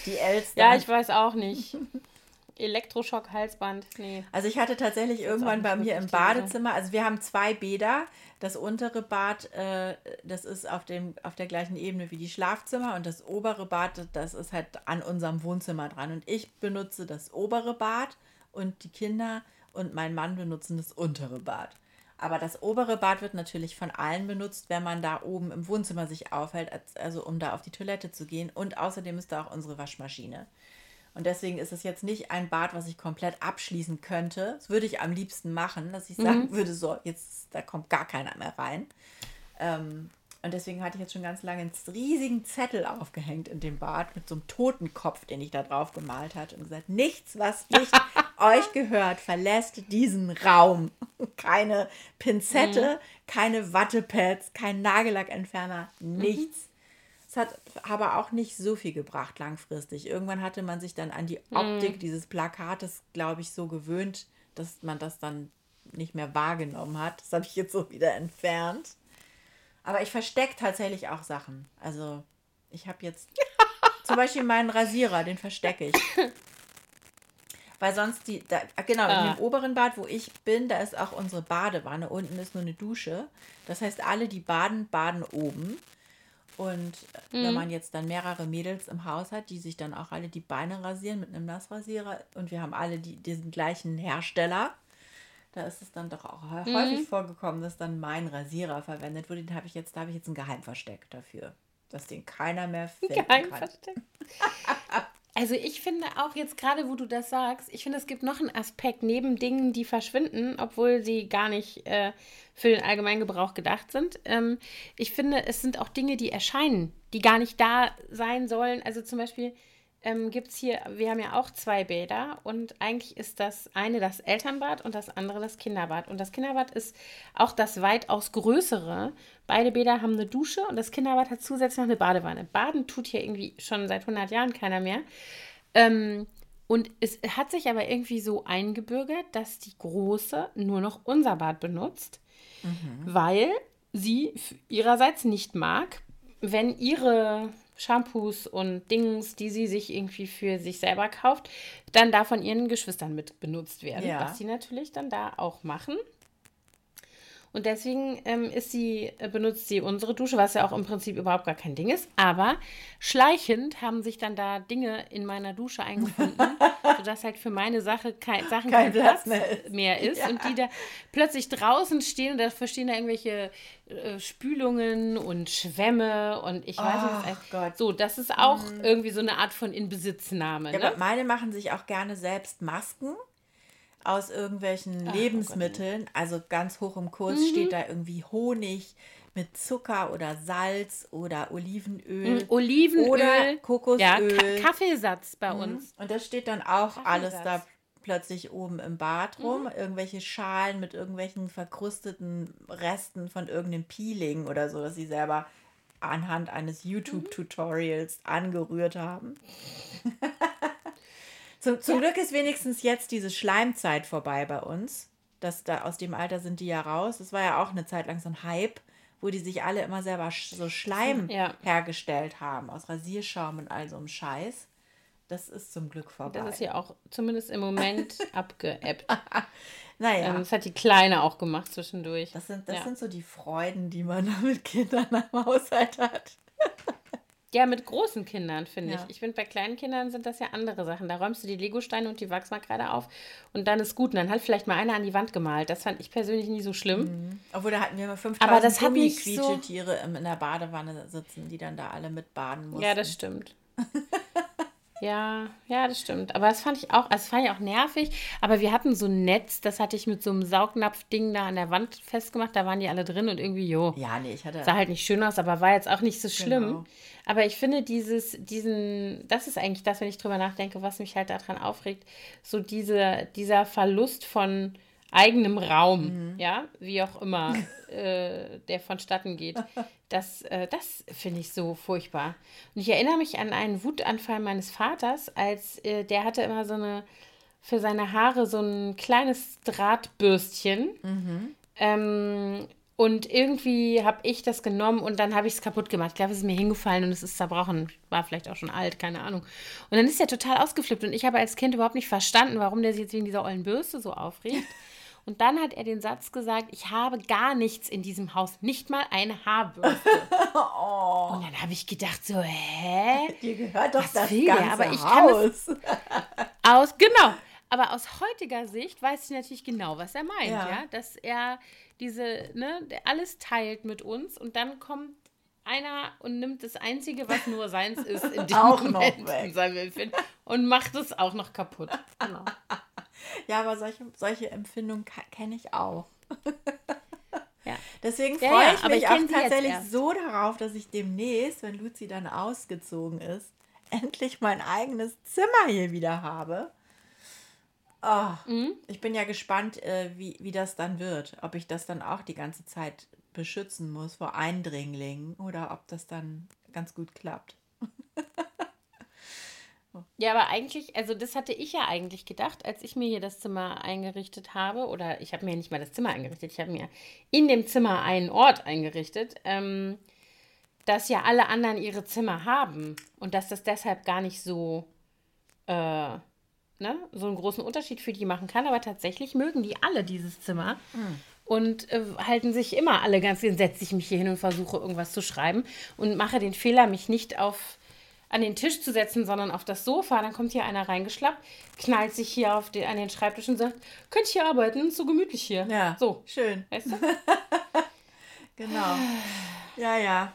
Die Elster. Ja, ich weiß auch nicht. Elektroschock, Halsband, nee.
Also ich hatte tatsächlich irgendwann bei mir im Badezimmer, also wir haben zwei Bäder. Das untere Bad, äh, das ist auf, dem, auf der gleichen Ebene wie die Schlafzimmer und das obere Bad, das ist halt an unserem Wohnzimmer dran. Und ich benutze das obere Bad und die Kinder und mein Mann benutzen das untere Bad. Aber das obere Bad wird natürlich von allen benutzt, wenn man da oben im Wohnzimmer sich aufhält, also um da auf die Toilette zu gehen. Und außerdem ist da auch unsere Waschmaschine. Und deswegen ist es jetzt nicht ein Bad, was ich komplett abschließen könnte. Das würde ich am liebsten machen, dass ich sagen mhm. würde, so, jetzt, da kommt gar keiner mehr rein. Ähm, und deswegen hatte ich jetzt schon ganz lange einen riesigen Zettel aufgehängt in dem Bad mit so einem Totenkopf, den ich da drauf gemalt hatte und gesagt, nichts, was nicht euch gehört, verlässt diesen Raum. Keine Pinzette, mhm. keine Wattepads, kein Nagellackentferner, mhm. Es hat aber auch nicht so viel gebracht langfristig. Irgendwann hatte man sich dann an die mhm. Optik mm. dieses Plakates, glaube ich, so gewöhnt, dass man das dann nicht mehr wahrgenommen hat. Das habe ich jetzt so wieder entfernt. Aber ich verstecke tatsächlich auch Sachen. Also ich habe jetzt zum Beispiel meinen Rasierer, den verstecke ich. Weil sonst die, da, genau, ah. in dem oberen Bad, wo ich bin, da ist auch unsere Badewanne. Unten ist nur eine Dusche. Das heißt, alle, die baden, baden oben. Und mhm. wenn man jetzt dann mehrere Mädels im Haus hat, die sich dann auch alle die Beine rasieren mit einem Nassrasierer und wir haben alle die, diesen gleichen Hersteller, da ist es dann doch auch mhm. häufig vorgekommen, dass dann mein Rasierer verwendet wurde. Den habe ich jetzt, da habe ich jetzt ein Geheimversteck dafür, dass den keiner mehr finden Geheimversteck.
kann. Also ich finde auch jetzt gerade, wo du das sagst, ich finde, es gibt noch einen Aspekt neben Dingen, die verschwinden, obwohl sie gar nicht äh, für den allgemeinen Gebrauch gedacht sind. Ähm, ich finde, es sind auch Dinge, die erscheinen, die gar nicht da sein sollen. Also zum Beispiel ähm, gibt es hier, wir haben ja auch zwei Bäder und eigentlich ist das eine das Elternbad und das andere das Kinderbad. Und das Kinderbad ist auch das weitaus größere. Beide Bäder haben eine Dusche und das Kinderbad hat zusätzlich noch eine Badewanne. Baden tut hier irgendwie schon seit 100 Jahren keiner mehr. Ähm, und es hat sich aber irgendwie so eingebürgert, dass die Große nur noch unser Bad benutzt, mhm. weil sie ihrerseits nicht mag, wenn ihre Shampoos und Dings, die sie sich irgendwie für sich selber kauft, dann da von ihren Geschwistern mit benutzt werden. Ja. Was sie natürlich dann da auch machen. Und deswegen ähm, sie, äh, benutzt sie unsere Dusche, was ja auch im Prinzip überhaupt gar kein Ding ist. Aber schleichend haben sich dann da Dinge in meiner Dusche eingefunden, sodass halt für meine Sache kein, Sachen kein, kein Platz, Platz, mehr ist. Ja. Und die da plötzlich draußen stehen und dafür stehen da irgendwelche äh, Spülungen und Schwämme und ich weiß oh, nicht. Gott. So, das ist auch mhm. irgendwie so eine Art von Inbesitznahme.
Ja, ne? meine machen sich auch gerne selbst Masken aus irgendwelchen Ach, oh Lebensmitteln. Oh also ganz hoch im Kurs mhm. steht da irgendwie Honig mit Zucker oder Salz oder Olivenöl. Mhm, Olivenöl. Oder Kokosöl. Ja, Ka Kaffeesatz bei mhm. uns. Und das steht dann auch alles da plötzlich oben im Bad rum. Mhm. Irgendwelche Schalen mit irgendwelchen verkrusteten Resten von irgendeinem Peeling oder so, dass sie selber anhand eines mhm. YouTube-Tutorials angerührt haben. Zum, zum. Glück ist wenigstens jetzt diese Schleimzeit vorbei bei uns. Das, da, aus dem Alter sind die ja raus. Das war ja auch eine Zeit lang so ein Hype, wo die sich alle immer selber so Schleim ja. hergestellt haben, aus Rasierschaum und all so einem Scheiß. Das ist zum Glück vorbei.
Das ist ja auch zumindest im Moment abgeebbt. naja. Ähm, das hat die Kleine auch gemacht zwischendurch.
Das sind, das ja. sind so die Freuden, die man da mit Kindern am Haushalt hat.
Ja, mit großen Kindern, finde ja. ich. Ich finde, bei kleinen Kindern sind das ja andere Sachen. Da räumst du die Legosteine und die Wachsmalkreide auf und dann ist gut. Und dann hat vielleicht mal einer an die Wand gemalt. Das fand ich persönlich nie so schlimm.
Mhm. Obwohl, da hatten wir mal 5000 Gummi-Quietschetiere so in der Badewanne sitzen, die dann da alle mit baden mussten.
Ja, das stimmt. Ja, ja, das stimmt. Aber das fand ich auch, also das fand ich auch nervig. Aber wir hatten so ein Netz, das hatte ich mit so einem Saugnapf-Ding da an der Wand festgemacht. Da waren die alle drin und irgendwie, jo.
Ja, nee, ich hatte.
Sah halt nicht schön aus, aber war jetzt auch nicht so schlimm.
Genau.
Aber ich finde dieses, diesen, das ist eigentlich das, wenn ich drüber nachdenke, was mich halt daran aufregt, so diese, dieser Verlust von eigenem Raum, ja, wie auch immer äh, der vonstatten geht. Das, äh, das finde ich so furchtbar. Und ich erinnere mich an einen Wutanfall meines Vaters, als äh, der hatte immer so eine, für seine Haare so ein kleines Drahtbürstchen. Ähm, und irgendwie habe ich das genommen und dann habe ich es kaputt gemacht. Ich glaube, es ist mir hingefallen und es ist zerbrochen. War vielleicht auch schon alt, keine Ahnung. Und dann ist er total ausgeflippt und ich habe als Kind überhaupt nicht verstanden, warum der sich jetzt wegen dieser ollen Bürste so aufregt. Und dann hat er den Satz gesagt, ich habe gar nichts in diesem Haus, nicht mal eine Haarbürste. Und dann habe ich gedacht so, hä?
Dir gehört doch
Was
das
will der?
ganze
Aber ich kann es-
Haus.
Aus, genau. Aber aus heutiger Sicht weiß ich natürlich genau, was er meint, ja.
Ja.
Dass er diese, ne, der alles teilt mit uns und dann kommt einer und nimmt das Einzige, was nur seins ist, in dem
Auch noch
Moment
weg.
in seinem Empfinden und macht es auch noch kaputt. Genau.
Ja, aber solche, solche Empfindungen kenne ich auch.
Ja.
Deswegen
Ja,
freue
ja,
ich
aber
mich
ich
auch tatsächlich so darauf, dass ich demnächst, wenn Luzi dann ausgezogen ist, endlich mein eigenes Zimmer hier wieder habe. Oh,
Mhm.
Ich bin ja gespannt, äh, wie, wie das dann wird. Ob ich das dann auch die ganze Zeit beschützen muss vor Eindringlingen oder ob das dann ganz gut klappt.
Ja, aber eigentlich, also das hatte ich ja eigentlich gedacht, als ich mir hier das Zimmer eingerichtet habe. Oder ich habe mir nicht mal das Zimmer eingerichtet, ich habe mir in dem Zimmer einen Ort eingerichtet, ähm, dass ja alle anderen ihre Zimmer haben und dass das deshalb gar nicht so, äh, ne, so einen großen Unterschied für die machen kann. Aber tatsächlich mögen die alle dieses Zimmer. Und äh, halten sich immer alle ganz, dann setze ich mich hier hin und versuche irgendwas zu schreiben und mache den Fehler, mich nicht auf an den Tisch zu setzen, sondern auf das Sofa. Dann kommt hier einer reingeschlappt, knallt sich hier auf den, an den Schreibtisch und sagt, könnt ihr hier arbeiten? Ist so gemütlich hier.
Ja,
So,
schön.
weißt du?
Genau. Ja, ja.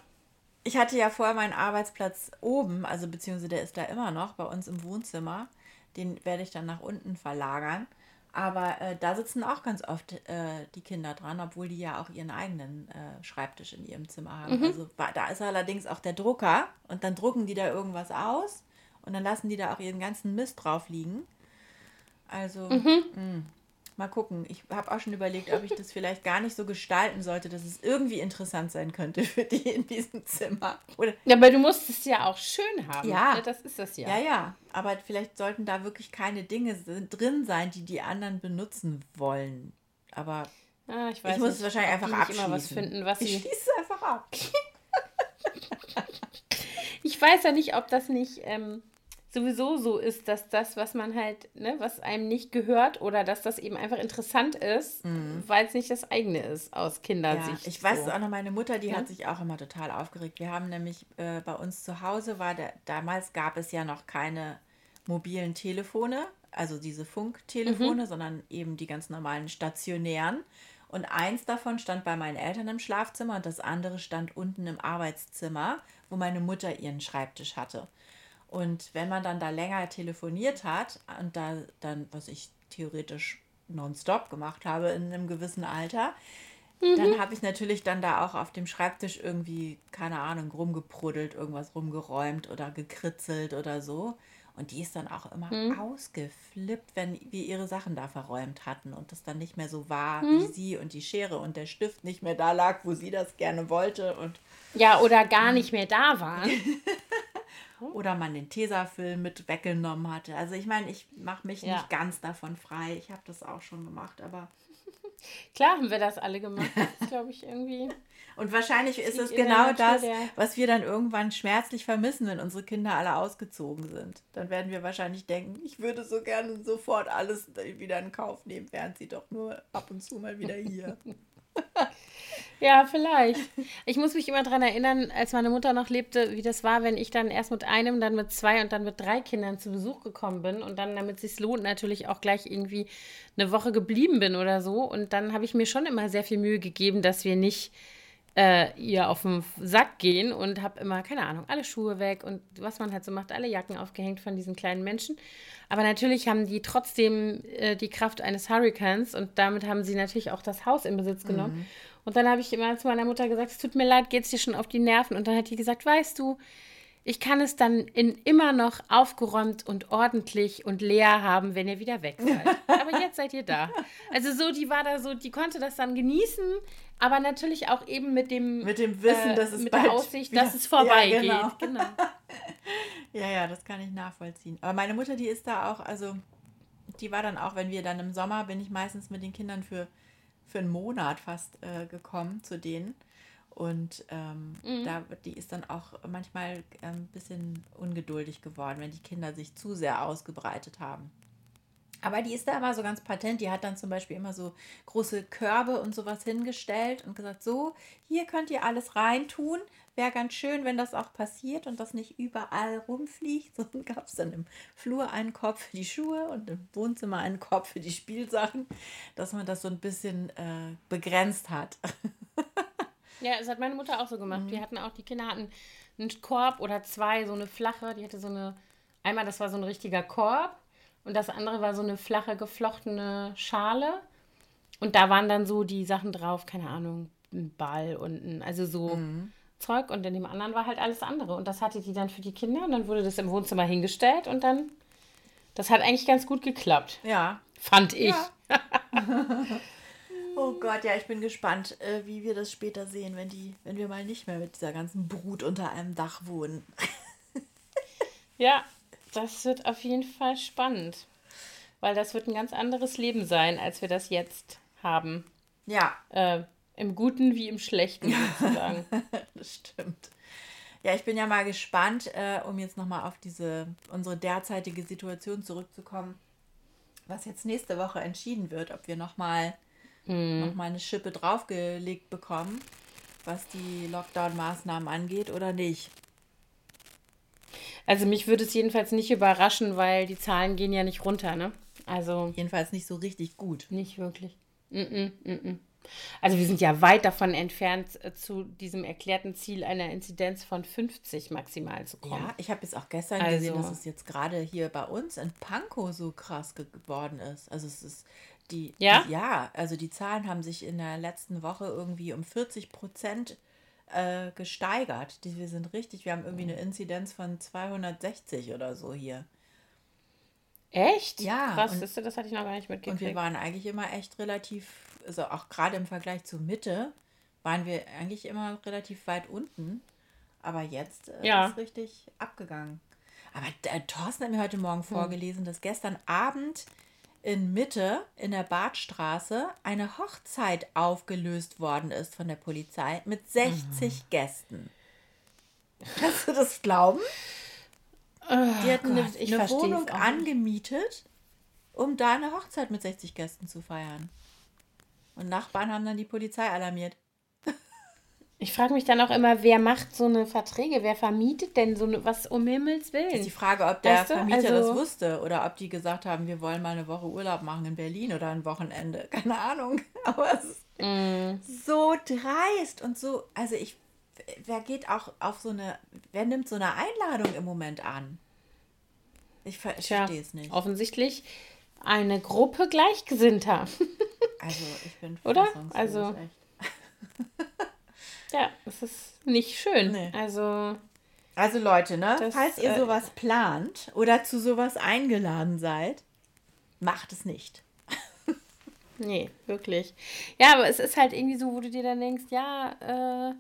Ich hatte ja vorher meinen Arbeitsplatz oben, also beziehungsweise der ist da immer noch bei uns im Wohnzimmer. Den werde ich dann nach unten verlagern. Aber äh, da sitzen auch ganz oft äh, die Kinder dran, obwohl die ja auch ihren eigenen äh, Schreibtisch in ihrem Zimmer haben. Also wa- da ist allerdings auch der Drucker und dann drucken die da irgendwas aus und dann lassen die da auch ihren ganzen Mist drauf liegen. Also, mh, mal gucken. Ich habe auch schon überlegt, ob ich das vielleicht gar nicht so gestalten sollte, dass es irgendwie interessant sein könnte für die in diesem Zimmer. Oder
Ja, aber du musst es ja auch schön haben.
Ja.
Ne, Das ist das ja.
ja, ja, aber vielleicht sollten da wirklich keine Dinge drin sein, die die anderen benutzen wollen. Aber
Ah, ich weiß
ich muss
nicht,
es wahrscheinlich einfach
nicht immer was
abschließen.
finden, was
ich schließe es einfach ab.
Ich weiß ja nicht, ob das nicht ähm, sowieso so ist, dass das, was man halt, ne, was einem nicht gehört oder dass das eben einfach interessant ist, weil es nicht das eigene ist aus
Ja,
Kindersicht.
ich weiß
so.
auch noch, meine Mutter, die
Ja.
hat sich auch immer total aufgeregt. Wir haben nämlich äh, bei uns zu Hause war der, damals gab es ja noch keine mobilen Telefone, also diese Funktelefone, sondern eben die ganz normalen stationären. Und eins davon stand bei meinen Eltern im Schlafzimmer und das andere stand unten im Arbeitszimmer, wo meine Mutter ihren Schreibtisch hatte. Und wenn man dann da länger telefoniert hat und da dann, was ich theoretisch nonstop gemacht habe in einem gewissen Alter, dann habe ich natürlich dann da auch auf dem Schreibtisch irgendwie, keine Ahnung, rumgepruddelt, irgendwas rumgeräumt oder gekritzelt oder so. Und die ist dann auch immer ausgeflippt, wenn wir ihre Sachen da verräumt hatten und das dann nicht mehr so war wie sie und die Schere und der Stift nicht mehr da lag, wo sie das gerne wollte und
Ja, oder gar nicht mehr da waren.
oder man den Tesafilm mit weggenommen hatte. Also ich meine, ich mache mich
Ja.
nicht ganz davon frei. Ich habe das auch schon gemacht, aber
Klar haben wir das alle gemacht. Glaube ich, irgendwie.
und wahrscheinlich ist es genau das, was wir dann irgendwann schmerzlich vermissen, wenn unsere Kinder alle ausgezogen sind. Dann werden wir wahrscheinlich denken, ich würde so gerne sofort alles wieder in Kauf nehmen, während sie doch nur ab und zu mal wieder hier.
Ja, vielleicht. Ich muss mich immer daran erinnern, als meine Mutter noch lebte, wie das war, wenn ich dann erst mit einem, dann mit zwei und dann mit drei Kindern zu Besuch gekommen bin und dann, damit es sich lohnt, natürlich auch gleich irgendwie eine Woche geblieben bin oder so. Und dann habe ich mir schon immer sehr viel Mühe gegeben, dass wir nicht äh, ihr auf den Sack gehen und habe immer, keine Ahnung, alle Schuhe weg und was man halt so macht, alle Jacken aufgehängt von diesen kleinen Menschen. Aber natürlich haben die trotzdem äh, die Kraft eines Hurricanes und damit haben sie natürlich auch das Haus in Besitz genommen. Mhm. Und dann habe ich immer zu meiner Mutter gesagt, es tut mir leid, geht es dir schon auf die Nerven? Und dann hat die gesagt, weißt du, ich kann es dann in immer noch aufgeräumt und ordentlich und leer haben, wenn ihr wieder weg seid. Aber jetzt seid ihr da. Also so, die war da so, die konnte das dann genießen, aber natürlich auch eben mit dem
mit dem Wissen, äh, dass es
mit der Aussicht, dass es vorbeigeht. Ja, genau. genau.
ja, ja, das kann ich nachvollziehen. Aber meine Mutter, die ist da auch, also die war dann auch, wenn wir dann im Sommer, bin ich meistens mit den Kindern für, für einen Monat fast äh, gekommen zu denen. Und ähm, mhm. da, die ist dann auch manchmal ein ähm, bisschen ungeduldig geworden, wenn die Kinder sich zu sehr ausgebreitet haben. Aber die ist da immer so ganz patent. Die hat dann zum Beispiel immer so große Körbe und sowas hingestellt und gesagt, so, hier könnt ihr alles reintun. Wäre ganz schön, wenn das auch passiert und das nicht überall rumfliegt. So gab es dann im Flur einen Korb für die Schuhe und im Wohnzimmer einen Korb für die Spielsachen, dass man das so ein bisschen äh, begrenzt hat.
Ja, das hat meine Mutter auch so gemacht. Mhm. Wir hatten auch, die Kinder hatten einen Korb oder zwei, so eine flache, die hatte so eine, einmal das war so ein richtiger Korb und das andere war so eine flache geflochtene Schale. Und da waren dann so die Sachen drauf, keine Ahnung, ein Ball und ein, also so mhm. Zeug. Und in dem anderen war halt alles andere. Und das hatte die dann für die Kinder und dann wurde das im Wohnzimmer hingestellt und dann, das hat eigentlich ganz gut geklappt.
Ja.
Fand ich. Ja.
Oh Gott, ja, ich bin gespannt, äh, wie wir das später sehen, wenn die, wenn wir mal nicht mehr mit dieser ganzen Brut unter einem Dach wohnen.
ja, das wird auf jeden Fall spannend. Weil das wird ein ganz anderes Leben sein, als wir das jetzt haben.
Ja.
Äh, Im Guten wie im Schlechten sozusagen.
das stimmt. Ja, ich bin ja mal gespannt, äh, um jetzt nochmal auf diese unsere derzeitige Situation zurückzukommen, was jetzt nächste Woche entschieden wird, ob wir nochmal hm. noch mal eine Schippe draufgelegt bekommen, was die Lockdown-Maßnahmen angeht oder nicht.
Also mich würde es jedenfalls nicht überraschen, weil die Zahlen gehen ja nicht runter, ne? Also
jedenfalls nicht so richtig gut.
Nicht wirklich. Mm -mm, mm also wir sind ja weit davon entfernt, äh, zu diesem erklärten Ziel einer Inzidenz von 50 maximal zu kommen. Ja,
ich habe jetzt auch gestern also, gesehen, dass es jetzt gerade hier bei uns in Pankow so krass geworden ist. Also es ist die, ja? Die, ja, also die Zahlen haben sich in der letzten Woche irgendwie um 40 Prozent äh, gesteigert. Die, wir sind richtig, wir haben irgendwie eine Inzidenz von 260 oder so hier.
Echt?
Ja.
Krass, und, das hatte ich noch gar nicht mitgekriegt.
Und wir waren eigentlich immer echt relativ, also auch gerade im Vergleich zur Mitte, waren wir eigentlich immer relativ weit unten. Aber jetzt äh, ja. ist richtig abgegangen. Aber äh, Thorsten hat mir heute Morgen hm. vorgelesen, dass gestern Abend in Mitte in der Badstraße eine Hochzeit aufgelöst worden ist von der Polizei mit 60 mhm. Gästen. Kannst du das glauben? Oh, die hatten Gott, eine, eine Wohnung angemietet, um da eine Hochzeit mit 60 Gästen zu feiern. Und Nachbarn haben dann die Polizei alarmiert.
Ich frage mich dann auch immer, wer macht so eine Verträge? Wer vermietet denn so eine, was um Himmels Willen?
Ist die Frage, ob der weißt du? Vermieter also, das wusste oder ob die gesagt haben, wir wollen mal eine Woche Urlaub machen in Berlin oder ein Wochenende. Keine Ahnung. Aber es ist mm. so dreist und so, also ich, wer geht auch auf so eine, wer nimmt so eine Einladung im Moment an? Ich verstehe es nicht.
Offensichtlich eine Gruppe Gleichgesinnter.
also ich bin
Oder? Also. Ja, es ist nicht schön. Nee. Also.
Also Leute, ne? Das, falls ihr äh, sowas plant oder zu sowas eingeladen seid, macht es nicht.
nee, wirklich. Ja, aber es ist halt irgendwie so, wo du dir dann denkst, ja, äh, äh,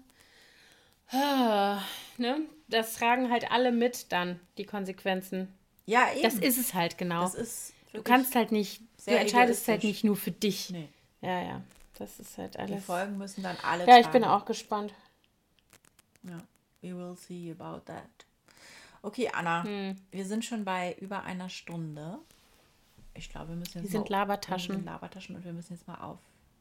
ne? Das tragen halt alle mit dann, die Konsequenzen.
Ja, eben.
Das ist es halt genau. Das ist du kannst halt nicht, du entscheidest halt nicht nur für dich. Nee. Ja, ja. Das ist halt alles.
Die Folgen müssen dann alle.
Ja, ich bin auch gespannt.
Ja, we will see about that. Okay, Anna, hm. wir sind schon bei über einer Stunde. Ich glaube, wir müssen jetzt
wir sind Labertaschen. Wir sind
Labertaschen und wir müssen jetzt mal auf,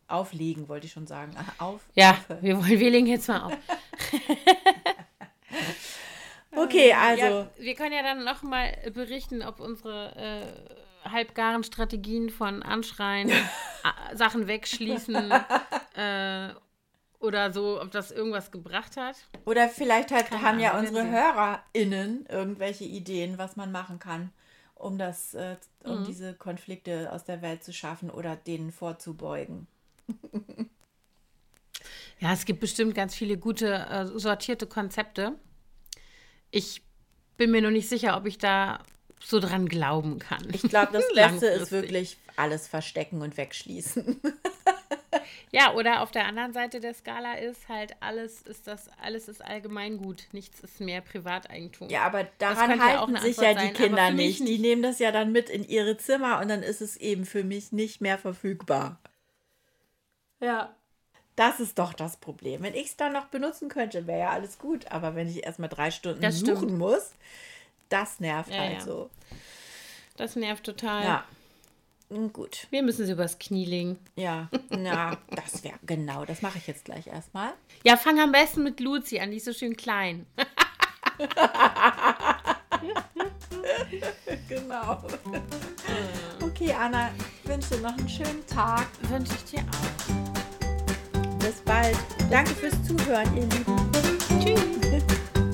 auflegen, wollte ich schon sagen. Auf.
Ja, wir, wollen, wir legen jetzt mal auf.
okay, also. Ja,
wir können ja dann noch mal berichten, ob unsere äh, halbgaren Strategien von Anschreien, Sachen wegschließen äh, Oder so, ob das irgendwas gebracht hat.
Oder vielleicht halt haben ja unsere HörerInnen irgendwelche Ideen, was man machen kann, um das, äh, um mhm. diese Konflikte aus der Welt zu schaffen oder denen vorzubeugen.
ja, es gibt bestimmt ganz viele gute äh, sortierte Konzepte. Ich bin mir nur nicht sicher, ob ich da so dran glauben kann.
Ich glaube, das Beste ist wirklich alles verstecken und wegschließen.
ja, oder auf der anderen Seite der Skala ist halt alles ist das alles ist allgemeingut, nichts ist mehr Privateigentum.
Ja, aber daran halten ja sich ja die sein, Kinder nicht. nicht. Die nehmen das ja dann mit in ihre Zimmer und dann ist es eben für mich nicht mehr verfügbar. Ja. Das ist doch das Problem. Wenn ich es dann noch benutzen könnte, wäre ja alles gut. Aber wenn ich erstmal drei Stunden das suchen stimmt. muss, das nervt ja, halt ja. so.
Das nervt total. Ja.
Gut.
Wir müssen sie übers Knie legen.
Ja, na, das wäre genau. Das mache ich jetzt gleich erstmal.
Ja, fang am besten mit Luzi an. Die ist so schön klein.
genau. Okay, Anna, ich wünsche dir noch einen schönen Tag.
Wünsche ich dir auch.
Bis bald. Danke fürs Zuhören, ihr Lieben. Tschüss.